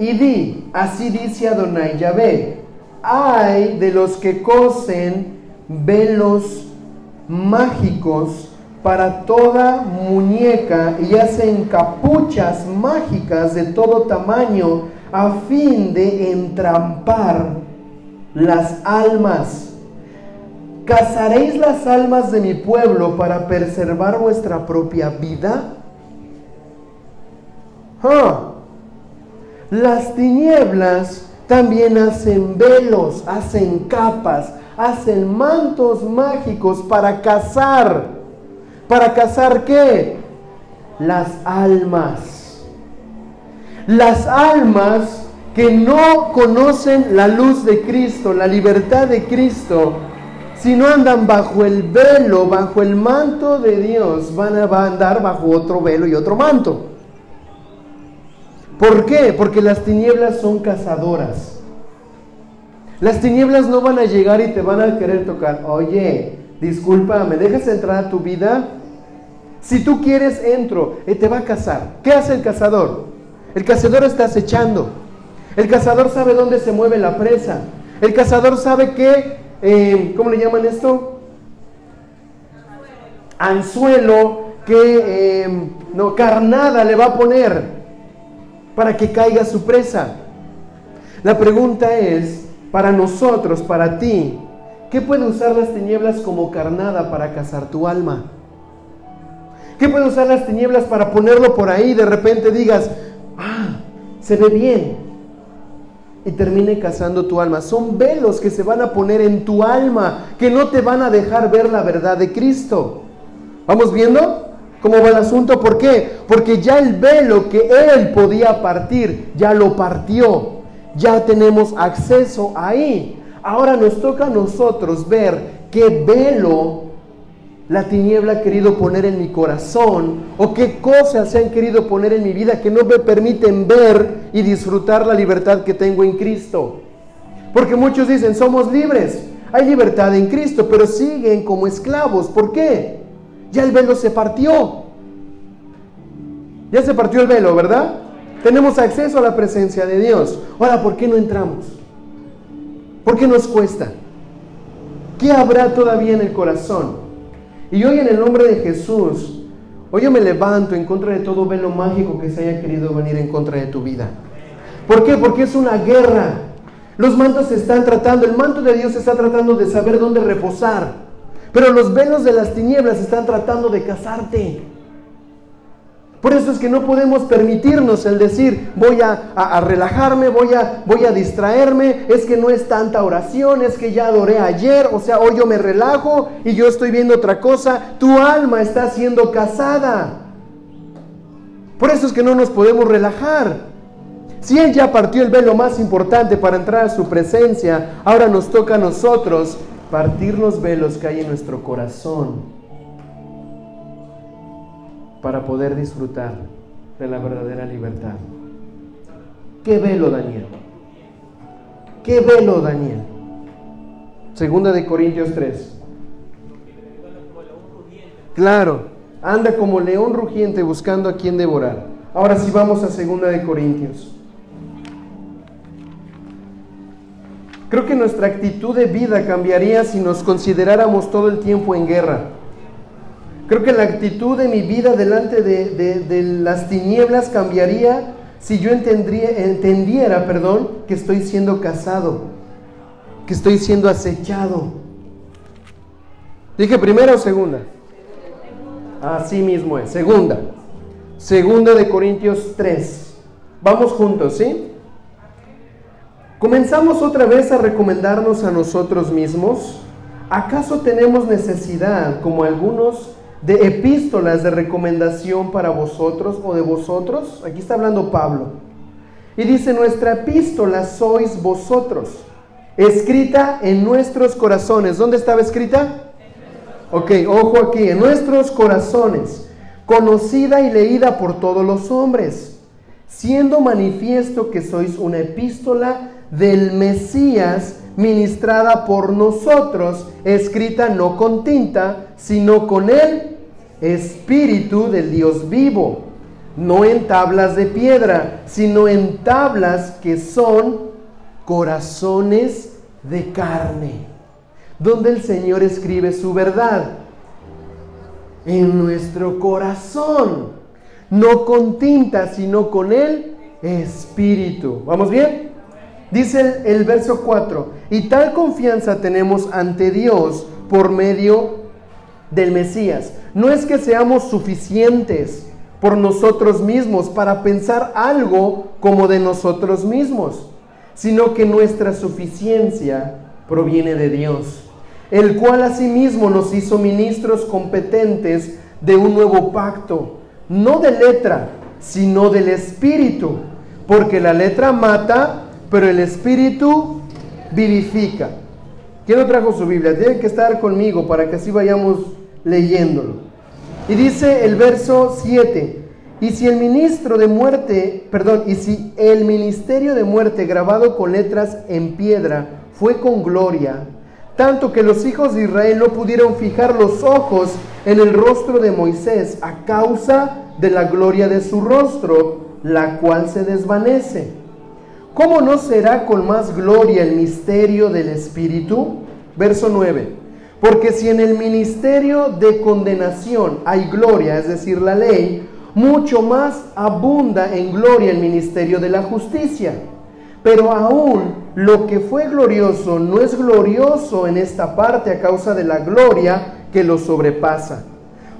y di, así dice Adonai Yahvé, hay de los que cosen velos mágicos para toda muñeca y hacen capuchas mágicas de todo tamaño a fin de entrampar las almas. ¿Cazaréis las almas de mi pueblo para preservar vuestra propia vida? Las tinieblas también hacen velos, hacen capas, hacen mantos mágicos para cazar. ¿Para cazar qué? Las almas. Las almas que no conocen la luz de Cristo, la libertad de Cristo, si no andan bajo el velo, bajo el manto de Dios, van a andar bajo otro velo y otro manto. ¿Por qué? Porque las tinieblas son cazadoras. Las tinieblas no van a llegar y te van a querer tocar. Oye, disculpa, ¿me dejas entrar a tu vida? Si tú quieres, entro. Y te va a cazar. ¿Qué hace el cazador? El cazador está acechando. El cazador sabe dónde se mueve la presa. El cazador sabe qué, eh, ¿cómo le llaman esto? Anzuelo, que eh, no, carnada le va a poner para que caiga su presa. La pregunta es, para nosotros, para ti, ¿qué puede usar las tinieblas como carnada para cazar tu alma? ¿Qué puede usar las tinieblas para ponerlo por ahí? De repente digas, se ve bien. Y termine cazando tu alma. Son velos que se van a poner en tu alma, que no te van a dejar ver la verdad de Cristo. ¿Vamos viendo? ¿Cómo va el asunto? ¿Por qué? Porque ya el velo que él podía partir, ya lo partió. Ya tenemos acceso ahí. Ahora nos toca a nosotros ver qué velo la tiniebla ha querido poner en mi corazón o qué cosas se han querido poner en mi vida que no me permiten ver y disfrutar la libertad que tengo en Cristo. Porque muchos dicen, somos libres, hay libertad en Cristo, pero siguen como esclavos. ¿Por qué? Ya el velo se partió. Ya se partió el velo, ¿verdad? Tenemos acceso a la presencia de Dios. Ahora, ¿por qué no entramos? ¿Por qué nos cuesta? ¿Qué habrá todavía en el corazón? Y hoy en el nombre de Jesús, hoy yo me levanto en contra de todo velo mágico que se haya querido venir en contra de tu vida. ¿Por qué? Porque es una guerra. Los mantos se están tratando, el manto de Dios está tratando de saber dónde reposar. Pero los velos de las tinieblas están tratando de casarte. Por eso es que no podemos permitirnos el decir, voy a, relajarme, voy a, voy a distraerme, es que no es tanta oración, es que ya adoré ayer, o sea, hoy yo me relajo y yo estoy viendo otra cosa. Tu alma está siendo casada. Por eso es que no nos podemos relajar. Si Él ya partió el velo más importante para entrar a su presencia, ahora nos toca a nosotros partir los velos que hay en nuestro corazón para poder disfrutar de la verdadera libertad. ¿Qué velo, Daniel? ¿Qué velo, Daniel? Segunda de Corintios 3. Claro, anda como león rugiente buscando a quien devorar. Ahora sí vamos a Segunda de Corintios. Creo que nuestra actitud de vida cambiaría si nos consideráramos todo el tiempo en guerra. Creo que la actitud de mi vida delante de, las tinieblas cambiaría si yo entendiera, perdón, que estoy siendo casado, que estoy siendo acechado. ¿Dije primera o segunda? Así mismo es, segunda. Segunda de Corintios 3. Vamos juntos, ¿sí? Comenzamos otra vez a recomendarnos a nosotros mismos. ¿Acaso tenemos necesidad, como algunos, de epístolas de recomendación para vosotros o de vosotros. Aquí está hablando Pablo. Y dice, nuestra epístola sois vosotros, escrita en nuestros corazones. ¿Dónde estaba escrita? Ok, ojo aquí, en nuestros corazones, conocida y leída por todos los hombres, siendo manifiesto que sois una epístola del Mesías ministrada por nosotros, escrita no con tinta, sino con el Espíritu del Dios vivo, no en tablas de piedra, sino en tablas que son corazones de carne, donde el Señor escribe su verdad en nuestro corazón, no con tinta, sino con el Espíritu. ¿Vamos bien? Dice el, verso 4, y tal confianza tenemos ante Dios por medio del Mesías. No es que seamos suficientes por nosotros mismos para pensar algo como de nosotros mismos, sino que nuestra suficiencia proviene de Dios, el cual asimismo nos hizo ministros competentes de un nuevo pacto, no de letra, sino del Espíritu, porque la letra mata, pero el Espíritu vivifica. ¿Quién no trajo su Biblia? Tiene que estar conmigo para que así vayamos leyéndolo. Y dice el verso 7, y si el ministro de muerte, perdón, y si el ministerio de muerte grabado con letras en piedra fue con gloria, tanto que los hijos de Israel no pudieron fijar los ojos en el rostro de Moisés a causa de la gloria de su rostro, la cual se desvanece. ¿Cómo no será con más gloria el misterio del Espíritu? Verso 9. Porque si en el ministerio de condenación hay gloria, es decir, la ley, mucho más abunda en gloria el ministerio de la justicia. Pero aún lo que fue glorioso no es glorioso en esta parte a causa de la gloria que lo sobrepasa.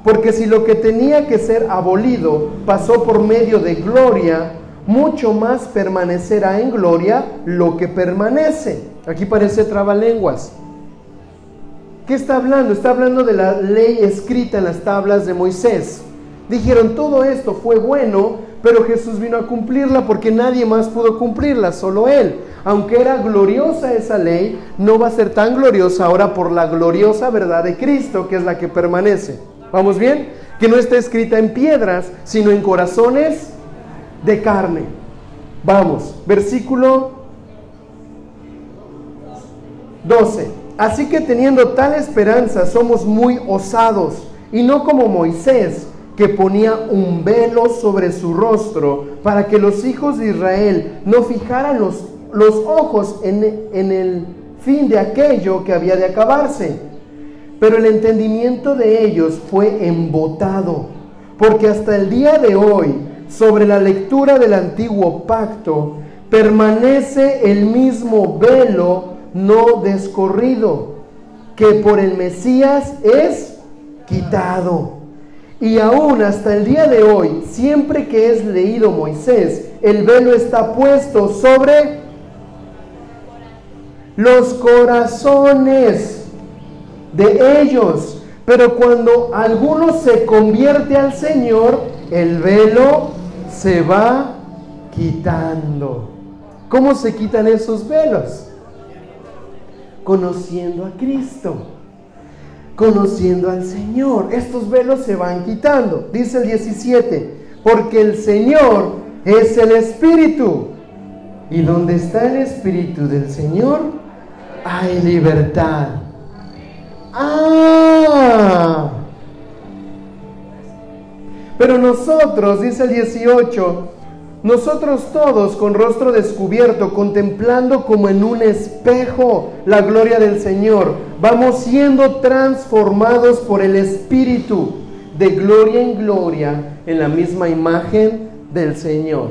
Porque si lo que tenía que ser abolido pasó por medio de gloria, mucho más permanecerá en gloria lo que permanece. Aquí parece trabalenguas. ¿Qué está hablando? Está hablando de la ley escrita en las tablas de Moisés. Dijeron, todo esto fue bueno, pero Jesús vino a cumplirla porque nadie más pudo cumplirla, solo Él. Aunque era gloriosa esa ley, no va a ser tan gloriosa ahora por la gloriosa verdad de Cristo, que es la que permanece. ¿Vamos bien? Que no está escrita en piedras, sino en corazones de carne. Vamos, versículo 12. Así que teniendo tal esperanza somos muy osados y no como Moisés que ponía un velo sobre su rostro para que los hijos de Israel no fijaran los, los ojos en, en el fin de aquello que había de acabarse. Pero el entendimiento de ellos fue embotado, porque hasta el día de hoy, sobre la lectura del antiguo pacto, permanece el mismo velo no descorrido, que por el Mesías es quitado. Y aún hasta el día de hoy, siempre que es leído Moisés, el velo está puesto sobre los corazones de ellos. Pero cuando alguno se convierte al Señor, el velo se va quitando. ¿Cómo se quitan esos velos? Conociendo a Cristo conociendo al Señor. Estos velos se van quitando. Dice el 17, porque el Señor es el Espíritu. Y donde está el Espíritu del Señor, hay libertad. Ah. Pero nosotros, dice el 18, nosotros todos con rostro descubierto, contemplando como en un espejo la gloria del Señor, vamos siendo transformados por el Espíritu de gloria en gloria en la misma imagen del Señor.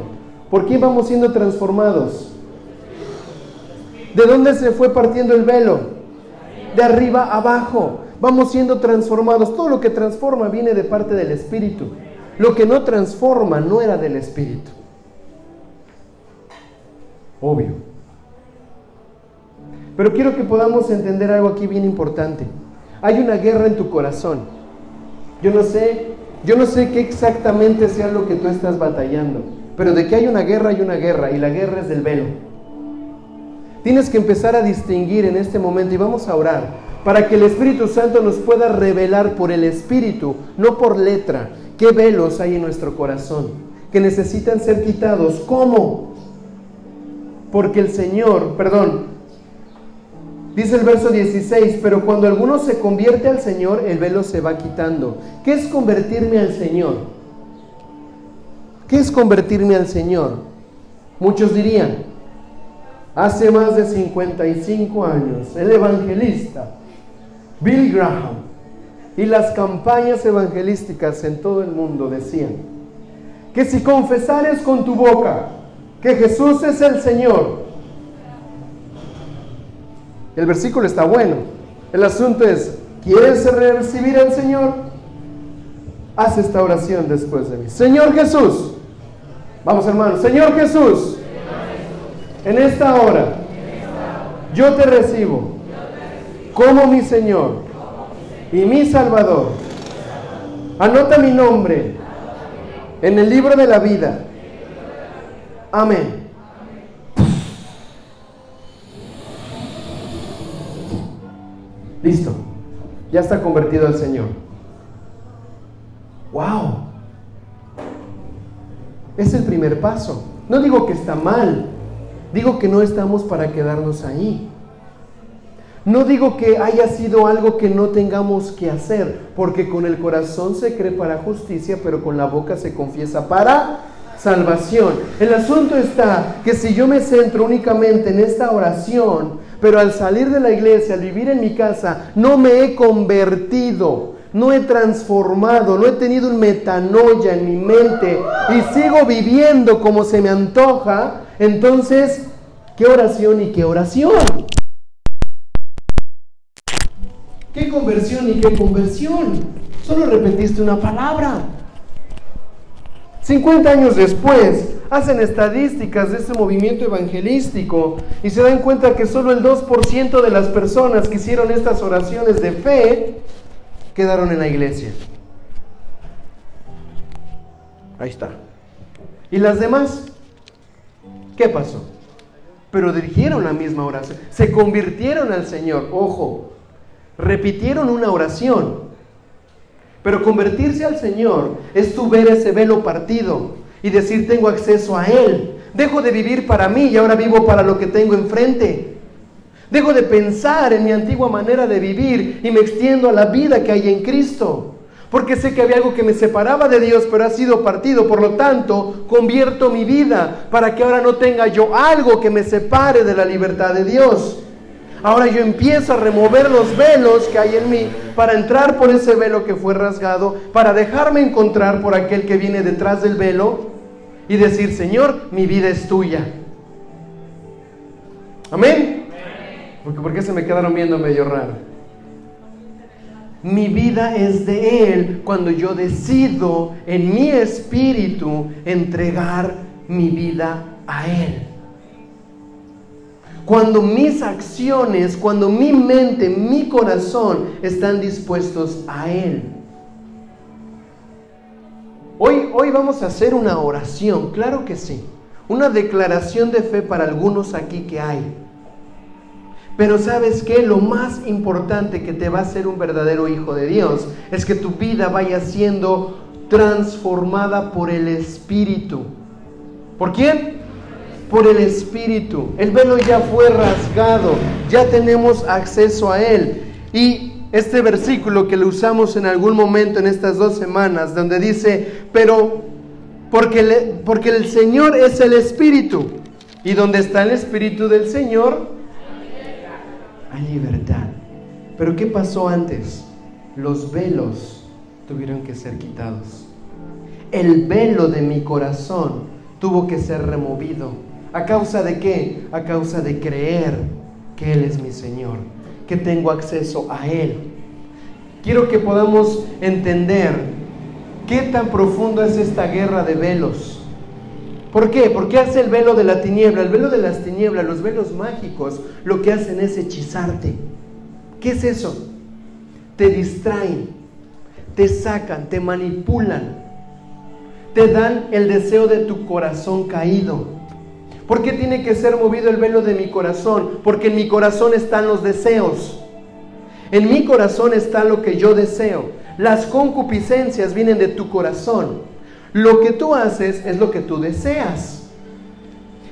¿Por qué vamos siendo transformados? ¿De dónde se fue partiendo el velo? De arriba abajo. Vamos siendo transformados. Todo lo que transforma viene de parte del Espíritu. Lo que no transforma no era del Espíritu obvio. Pero quiero que podamos entender algo aquí bien importante. Hay una guerra en tu corazón. Yo no sé, yo no sé qué exactamente sea lo que tú estás batallando, pero de que hay una guerra, hay una guerra, y la guerra es del velo. Tienes que empezar a distinguir en este momento y vamos a orar para que el Espíritu Santo nos pueda revelar por el Espíritu, no por letra, qué velos hay en nuestro corazón, que necesitan ser quitados. ¿Cómo? Porque el Señor, perdón, dice el verso 16, pero cuando alguno se convierte al Señor, el velo se va quitando. ¿Qué es convertirme al Señor? ¿Qué es convertirme al Señor? Muchos dirían, hace más de 55 años, el evangelista Bill Graham y las campañas evangelísticas en todo el mundo decían que si confesares con tu boca que Jesús es el Señor. El versículo está bueno. El asunto es, ¿quieres recibir al Señor? Haz esta oración después de mí. Señor Jesús. Vamos hermanos. Señor Jesús. En esta hora. Yo te recibo. Como mi Señor. Y mi Salvador. Anota mi nombre. En el libro de la vida Amén. Listo. Ya está convertido el Señor. ¡Wow! Es el primer paso. No digo que está mal. Digo que no estamos para quedarnos ahí. No digo que haya sido algo que no tengamos que hacer, porque con el corazón se cree para justicia, pero con la boca se confiesa para salvación. El asunto está que si yo me centro únicamente en esta oración, pero al salir de la iglesia, al vivir en mi casa, no me he convertido, no he transformado, no he tenido un metanoia en mi mente y sigo viviendo como se me antoja, entonces, ¿qué oración y qué oración? ¿Qué conversión y qué conversión? Solo repetiste una palabra. 50 años después, hacen estadísticas de ese movimiento evangelístico y se dan cuenta que solo el 2% de las personas que hicieron estas oraciones de fe quedaron en la iglesia. Ahí está. ¿Y las demás? ¿Qué pasó? pero dirigieron la misma oración. Se convirtieron al Señor. Ojo, repitieron una oración. Pero convertirse al Señor es tu ver ese velo partido y decir tengo acceso a Él. Dejo de vivir para mí y ahora vivo para lo que tengo enfrente. Dejo de pensar en mi antigua manera de vivir y me extiendo a la vida que hay en Cristo. Porque sé que había algo que me separaba de Dios, pero ha sido partido. Por lo tanto, convierto mi vida para que ahora no tenga yo algo que me separe de la libertad de Dios. Ahora yo empiezo a remover los velos que hay en mí para entrar por ese velo que fue rasgado, para dejarme encontrar por aquel que viene detrás del velo y decir, Señor, mi vida es tuya. Amén. Porque ¿por qué se me quedaron viendo medio raro? Mi vida es de Él cuando yo decido en mi espíritu entregar mi vida a Él. Cuando mis acciones, cuando mi mente, mi corazón están dispuestos a Él. Hoy, hoy vamos a hacer una oración, claro que sí. Una declaración de fe para algunos aquí que hay. Pero sabes que lo más importante que te va a hacer un verdadero hijo de Dios es que tu vida vaya siendo transformada por el Espíritu. ¿Por quién? Por el Espíritu. El velo ya fue rasgado, ya tenemos acceso a él. Y este versículo que lo usamos en algún momento en estas dos semanas, donde dice, pero porque, porque el Señor es el Espíritu. Y donde está el Espíritu del Señor, hay libertad. Pero ¿qué pasó antes? Los velos tuvieron que ser quitados. El velo de mi corazón tuvo que ser removido. ¿A causa de qué? A causa de creer que Él es mi Señor, que tengo acceso a Él. Quiero que podamos entender qué tan profundo es esta guerra de velos. ¿Por qué? Porque hace el velo de la tiniebla. El velo de las tinieblas, los velos mágicos, lo que hacen es hechizarte. ¿Qué es eso? Te distraen, te sacan, te manipulan, te dan el deseo de tu corazón caído. ¿Por qué tiene que ser movido el velo de mi corazón? Porque en mi corazón están los deseos. En mi corazón está lo que yo deseo. Las concupiscencias vienen de tu corazón. Lo que tú haces es lo que tú deseas.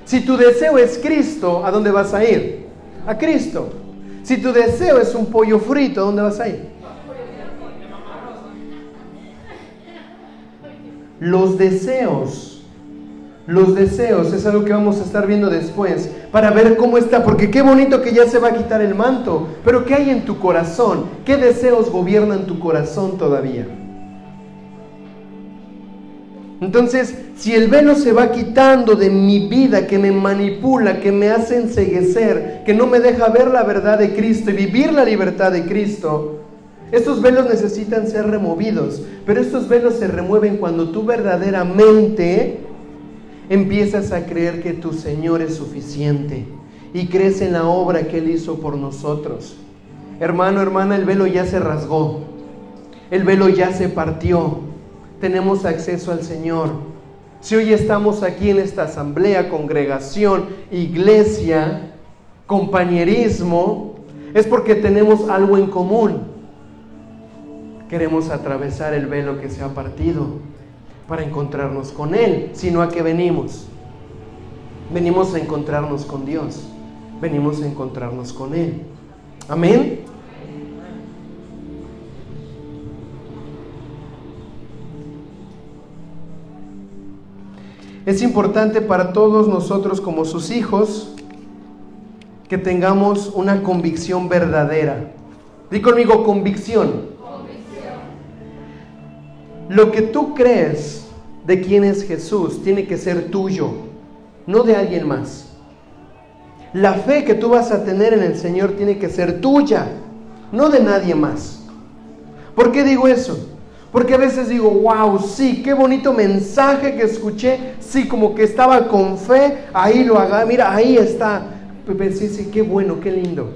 Si tu deseo es Cristo, ¿a dónde vas a ir? A Cristo. Si tu deseo es un pollo frito, ¿a dónde vas a ir? Los deseos, los deseos, es algo que vamos a estar viendo después, para ver cómo está, porque qué bonito que ya se va a quitar el manto, pero ¿qué hay en tu corazón? ¿Qué deseos gobiernan tu corazón todavía? Entonces, si el velo se va quitando de mi vida, que me manipula, que me hace enseguecer, que no me deja ver la verdad de Cristo y vivir la libertad de Cristo, estos velos necesitan ser removidos. Pero estos velos se remueven cuando tú verdaderamente empiezas a creer que tu Señor es suficiente y crees en la obra que Él hizo por nosotros. Hermano, hermana, el velo ya se rasgó. El velo ya se partió tenemos acceso al Señor. Si hoy estamos aquí en esta asamblea, congregación, iglesia, compañerismo, es porque tenemos algo en común. Queremos atravesar el velo que se ha partido para encontrarnos con Él, sino a qué venimos. Venimos a encontrarnos con Dios, venimos a encontrarnos con Él. Amén. Es importante para todos nosotros como sus hijos que tengamos una convicción verdadera. Di conmigo convicción. Lo que tú crees de quién es Jesús tiene que ser tuyo, no de alguien más. La fe que tú vas a tener en el Señor tiene que ser tuya, no de nadie más. ¿Por qué digo eso? Porque a veces digo, wow, sí, qué bonito mensaje que escuché, sí, como que estaba con fe, ahí lo haga, mira, ahí está. Sí, sí, qué bueno, qué lindo.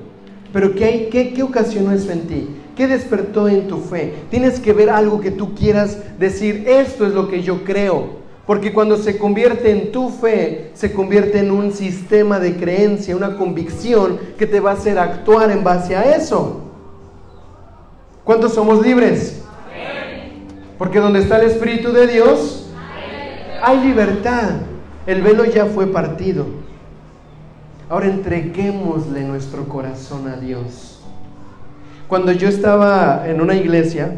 Pero ¿qué, qué, ¿qué ocasionó eso en ti? ¿Qué despertó en tu fe? Tienes que ver algo que tú quieras decir, esto es lo que yo creo. Porque cuando se convierte en tu fe, se convierte en un sistema de creencia, una convicción que te va a hacer actuar en base a eso. ¿Cuántos somos libres? Porque donde está el Espíritu de Dios, hay libertad. El velo ya fue partido. Ahora entreguémosle nuestro corazón a Dios. Cuando yo estaba en una iglesia,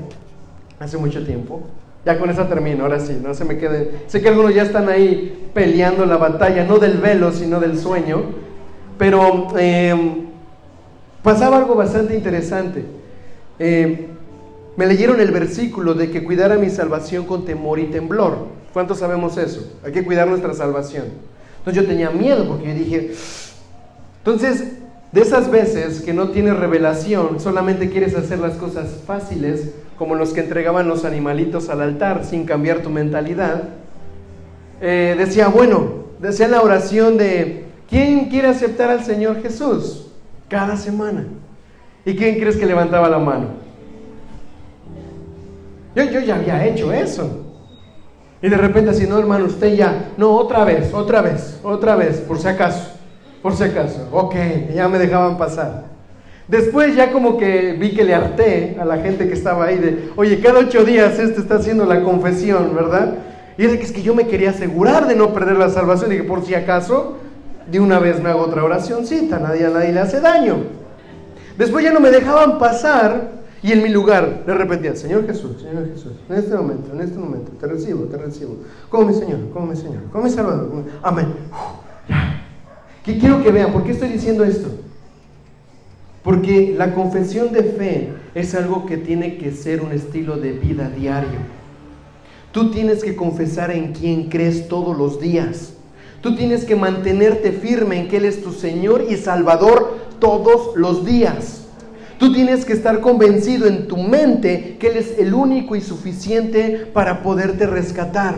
hace mucho tiempo, ya con esa termino, ahora sí, no se me quede. Sé que algunos ya están ahí peleando la batalla, no del velo, sino del sueño, pero em, pasaba algo bastante interesante. Em, me leyeron el versículo de que cuidara mi salvación con temor y temblor. ¿Cuántos sabemos eso? Hay que cuidar nuestra salvación. Entonces yo tenía miedo porque yo dije, entonces, de esas veces que no tienes revelación, solamente quieres hacer las cosas fáciles, como los que entregaban los animalitos al altar sin cambiar tu mentalidad, eh, decía, bueno, decía la oración de, ¿quién quiere aceptar al Señor Jesús? Cada semana. ¿Y quién crees que levantaba la mano? Yo, yo ya había hecho eso. Y de repente así, no hermano, usted ya, no, otra vez, otra vez, otra vez, por si acaso, por si acaso. Ok, ya me dejaban pasar. Después ya como que vi que le harté a la gente que estaba ahí de, oye, cada ocho días este está haciendo la confesión, ¿verdad? Y es que es que yo me quería asegurar de no perder la salvación. Y que por si acaso, de una vez me hago otra oracióncita, nadie a nadie le hace daño. Después ya no me dejaban pasar y en mi lugar de repente, Señor Jesús, Señor Jesús, en este momento, en este momento, te recibo, te recibo. Como mi Señor, como mi Señor, como mi Salvador. Amén. ¿Qué quiero que vean? ¿Por qué estoy diciendo esto? Porque la confesión de fe es algo que tiene que ser un estilo de vida diario. Tú tienes que confesar en quién crees todos los días. Tú tienes que mantenerte firme en que Él es tu Señor y Salvador todos los días. Tú tienes que estar convencido en tu mente que Él es el único y suficiente para poderte rescatar.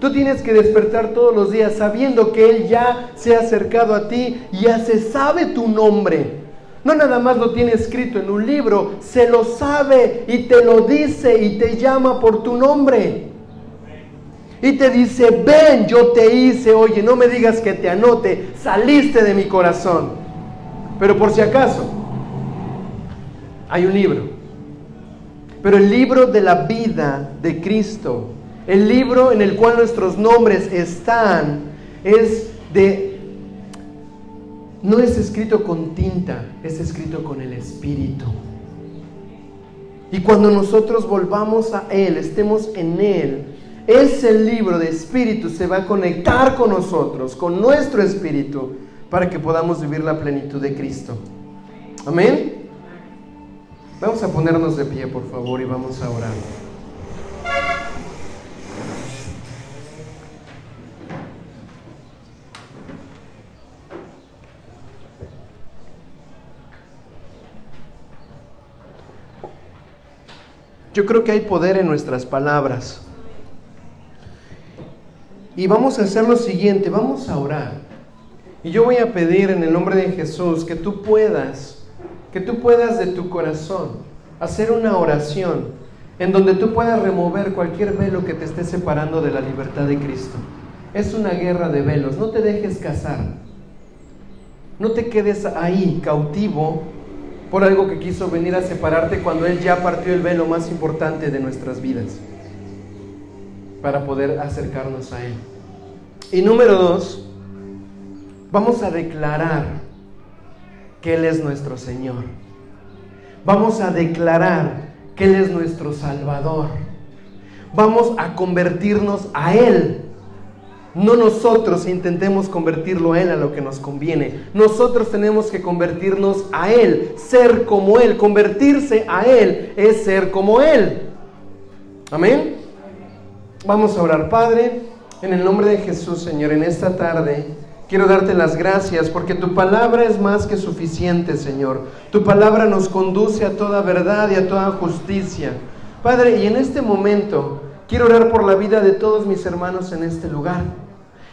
Tú tienes que despertar todos los días sabiendo que Él ya se ha acercado a ti, ya se sabe tu nombre. No nada más lo tiene escrito en un libro, se lo sabe y te lo dice y te llama por tu nombre. Y te dice, ven, yo te hice, oye, no me digas que te anote, saliste de mi corazón. Pero por si acaso, hay un libro. Pero el libro de la vida de Cristo, el libro en el cual nuestros nombres están, es de no es escrito con tinta, es escrito con el Espíritu. Y cuando nosotros volvamos a Él, estemos en Él, ese libro de Espíritu se va a conectar con nosotros, con nuestro Espíritu, para que podamos vivir la plenitud de Cristo. Amén. Vamos a ponernos de pie, por favor, y vamos a orar. Yo creo que hay poder en nuestras palabras. Y vamos a hacer lo siguiente, vamos a orar. Y yo voy a pedir en el nombre de Jesús que tú puedas, que tú puedas de tu corazón hacer una oración en donde tú puedas remover cualquier velo que te esté separando de la libertad de Cristo. Es una guerra de velos, no te dejes casar. No te quedes ahí cautivo por algo que quiso venir a separarte cuando Él ya partió el velo más importante de nuestras vidas para poder acercarnos a Él. Y número dos, vamos a declarar que Él es nuestro Señor. Vamos a declarar que Él es nuestro Salvador. Vamos a convertirnos a Él no nosotros intentemos convertirlo a Él a lo que nos conviene. Nosotros tenemos que convertirnos a Él, ser como Él. Convertirse a Él es ser como Él. Amén. Vamos a orar, Padre, en el nombre de Jesús, Señor, en esta tarde. Quiero darte las gracias porque tu palabra es más que suficiente, Señor. Tu palabra nos conduce a toda verdad y a toda justicia. Padre, y en este momento quiero orar por la vida de todos mis hermanos en este lugar.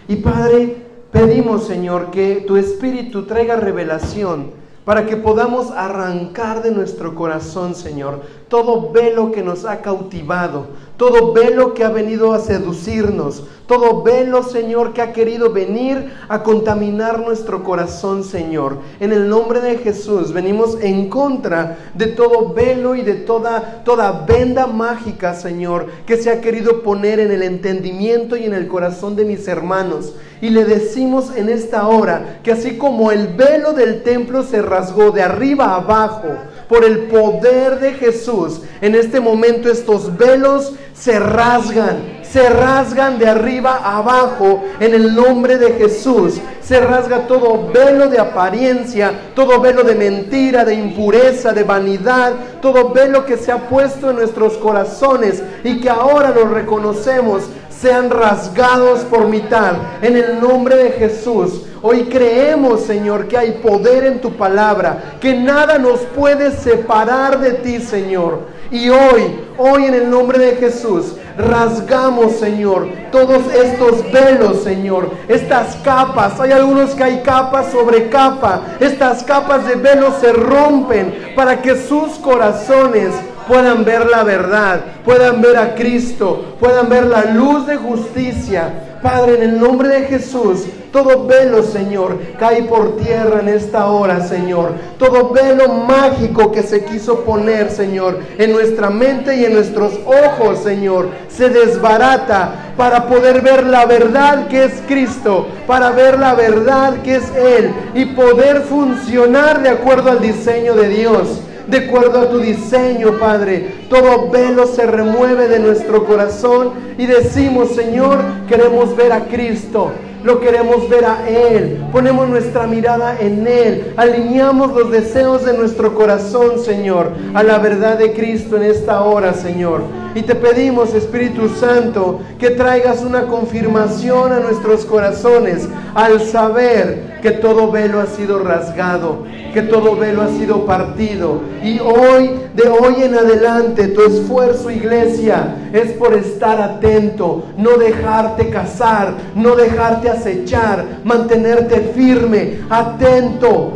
Y Padre, pedimos, Señor, que tu Espíritu traiga revelación para que podamos arrancar de nuestro corazón, Señor, todo velo que nos ha cautivado, todo velo que ha venido a seducirnos, todo velo, Señor, que ha querido venir a contaminar nuestro corazón, Señor. En el nombre de Jesús venimos en contra de todo velo y de toda, toda venda mágica, Señor, que se ha querido poner en el entendimiento y en el corazón de mis hermanos. Y le decimos en esta hora que así como el velo del templo se rasgó de arriba a abajo, por el poder de Jesús, en este momento estos velos se rasgan, se rasgan de arriba abajo en el nombre de Jesús. Se rasga todo velo de apariencia, todo velo de mentira, de impureza, de vanidad, todo velo que se ha puesto en nuestros corazones y que ahora lo reconocemos sean rasgados por mitad en el nombre de Jesús. Hoy creemos, Señor, que hay poder en tu palabra, que nada nos puede separar de ti, Señor. Y hoy, hoy en el nombre de Jesús, rasgamos, Señor, todos estos velos, Señor, estas capas. Hay algunos que hay capa sobre capa. Estas capas de velos se rompen para que sus corazones puedan ver la verdad, puedan ver a Cristo, puedan ver la luz de justicia. Padre, en el nombre de Jesús, todo velo, Señor, cae por tierra en esta hora, Señor. Todo velo mágico que se quiso poner, Señor, en nuestra mente y en nuestros ojos, Señor, se desbarata para poder ver la verdad que es Cristo, para ver la verdad que es Él y poder funcionar de acuerdo al diseño de Dios de acuerdo a tu diseño, Padre. Todo velo se remueve de nuestro corazón y decimos, Señor, queremos ver a Cristo lo queremos ver a Él, ponemos nuestra mirada en Él, alineamos los deseos de nuestro corazón, Señor, a la verdad de Cristo en esta hora, Señor. Y te pedimos, Espíritu Santo, que traigas una confirmación a nuestros corazones al saber que todo velo ha sido rasgado, que todo velo ha sido partido. Y hoy, de hoy en adelante, tu esfuerzo, iglesia, es por estar atento, no dejarte casar, no dejarte acechar, mantenerte firme, atento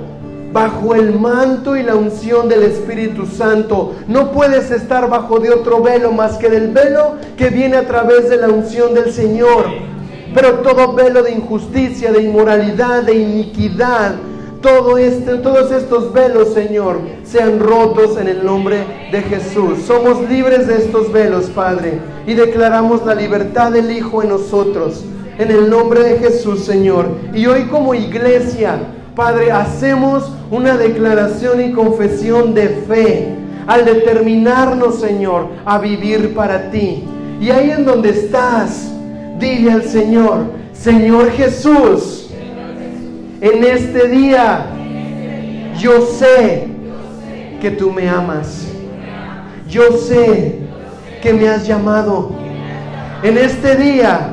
bajo el manto y la unción del Espíritu Santo. No puedes estar bajo de otro velo más que del velo que viene a través de la unción del Señor. Pero todo velo de injusticia, de inmoralidad, de iniquidad, todo este, todos estos velos, Señor, sean rotos en el nombre de Jesús. Somos libres de estos velos, Padre, y declaramos la libertad del Hijo en nosotros. En el nombre de Jesús, Señor. Y hoy como iglesia, Padre, hacemos una declaración y confesión de fe al determinarnos, Señor, a vivir para ti. Y ahí en donde estás, dile al Señor, Señor Jesús, en este día yo sé que tú me amas. Yo sé que me has llamado. En este día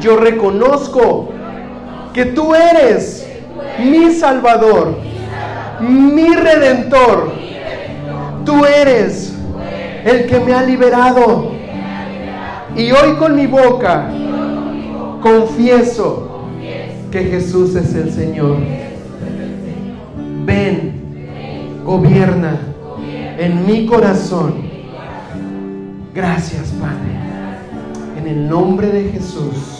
yo reconozco que tú eres mi Salvador, mi Redentor. Tú eres el que me ha liberado. Y hoy con mi boca confieso que Jesús es el Señor. Ven, gobierna en mi corazón. Gracias, Padre. En el nombre de Jesús.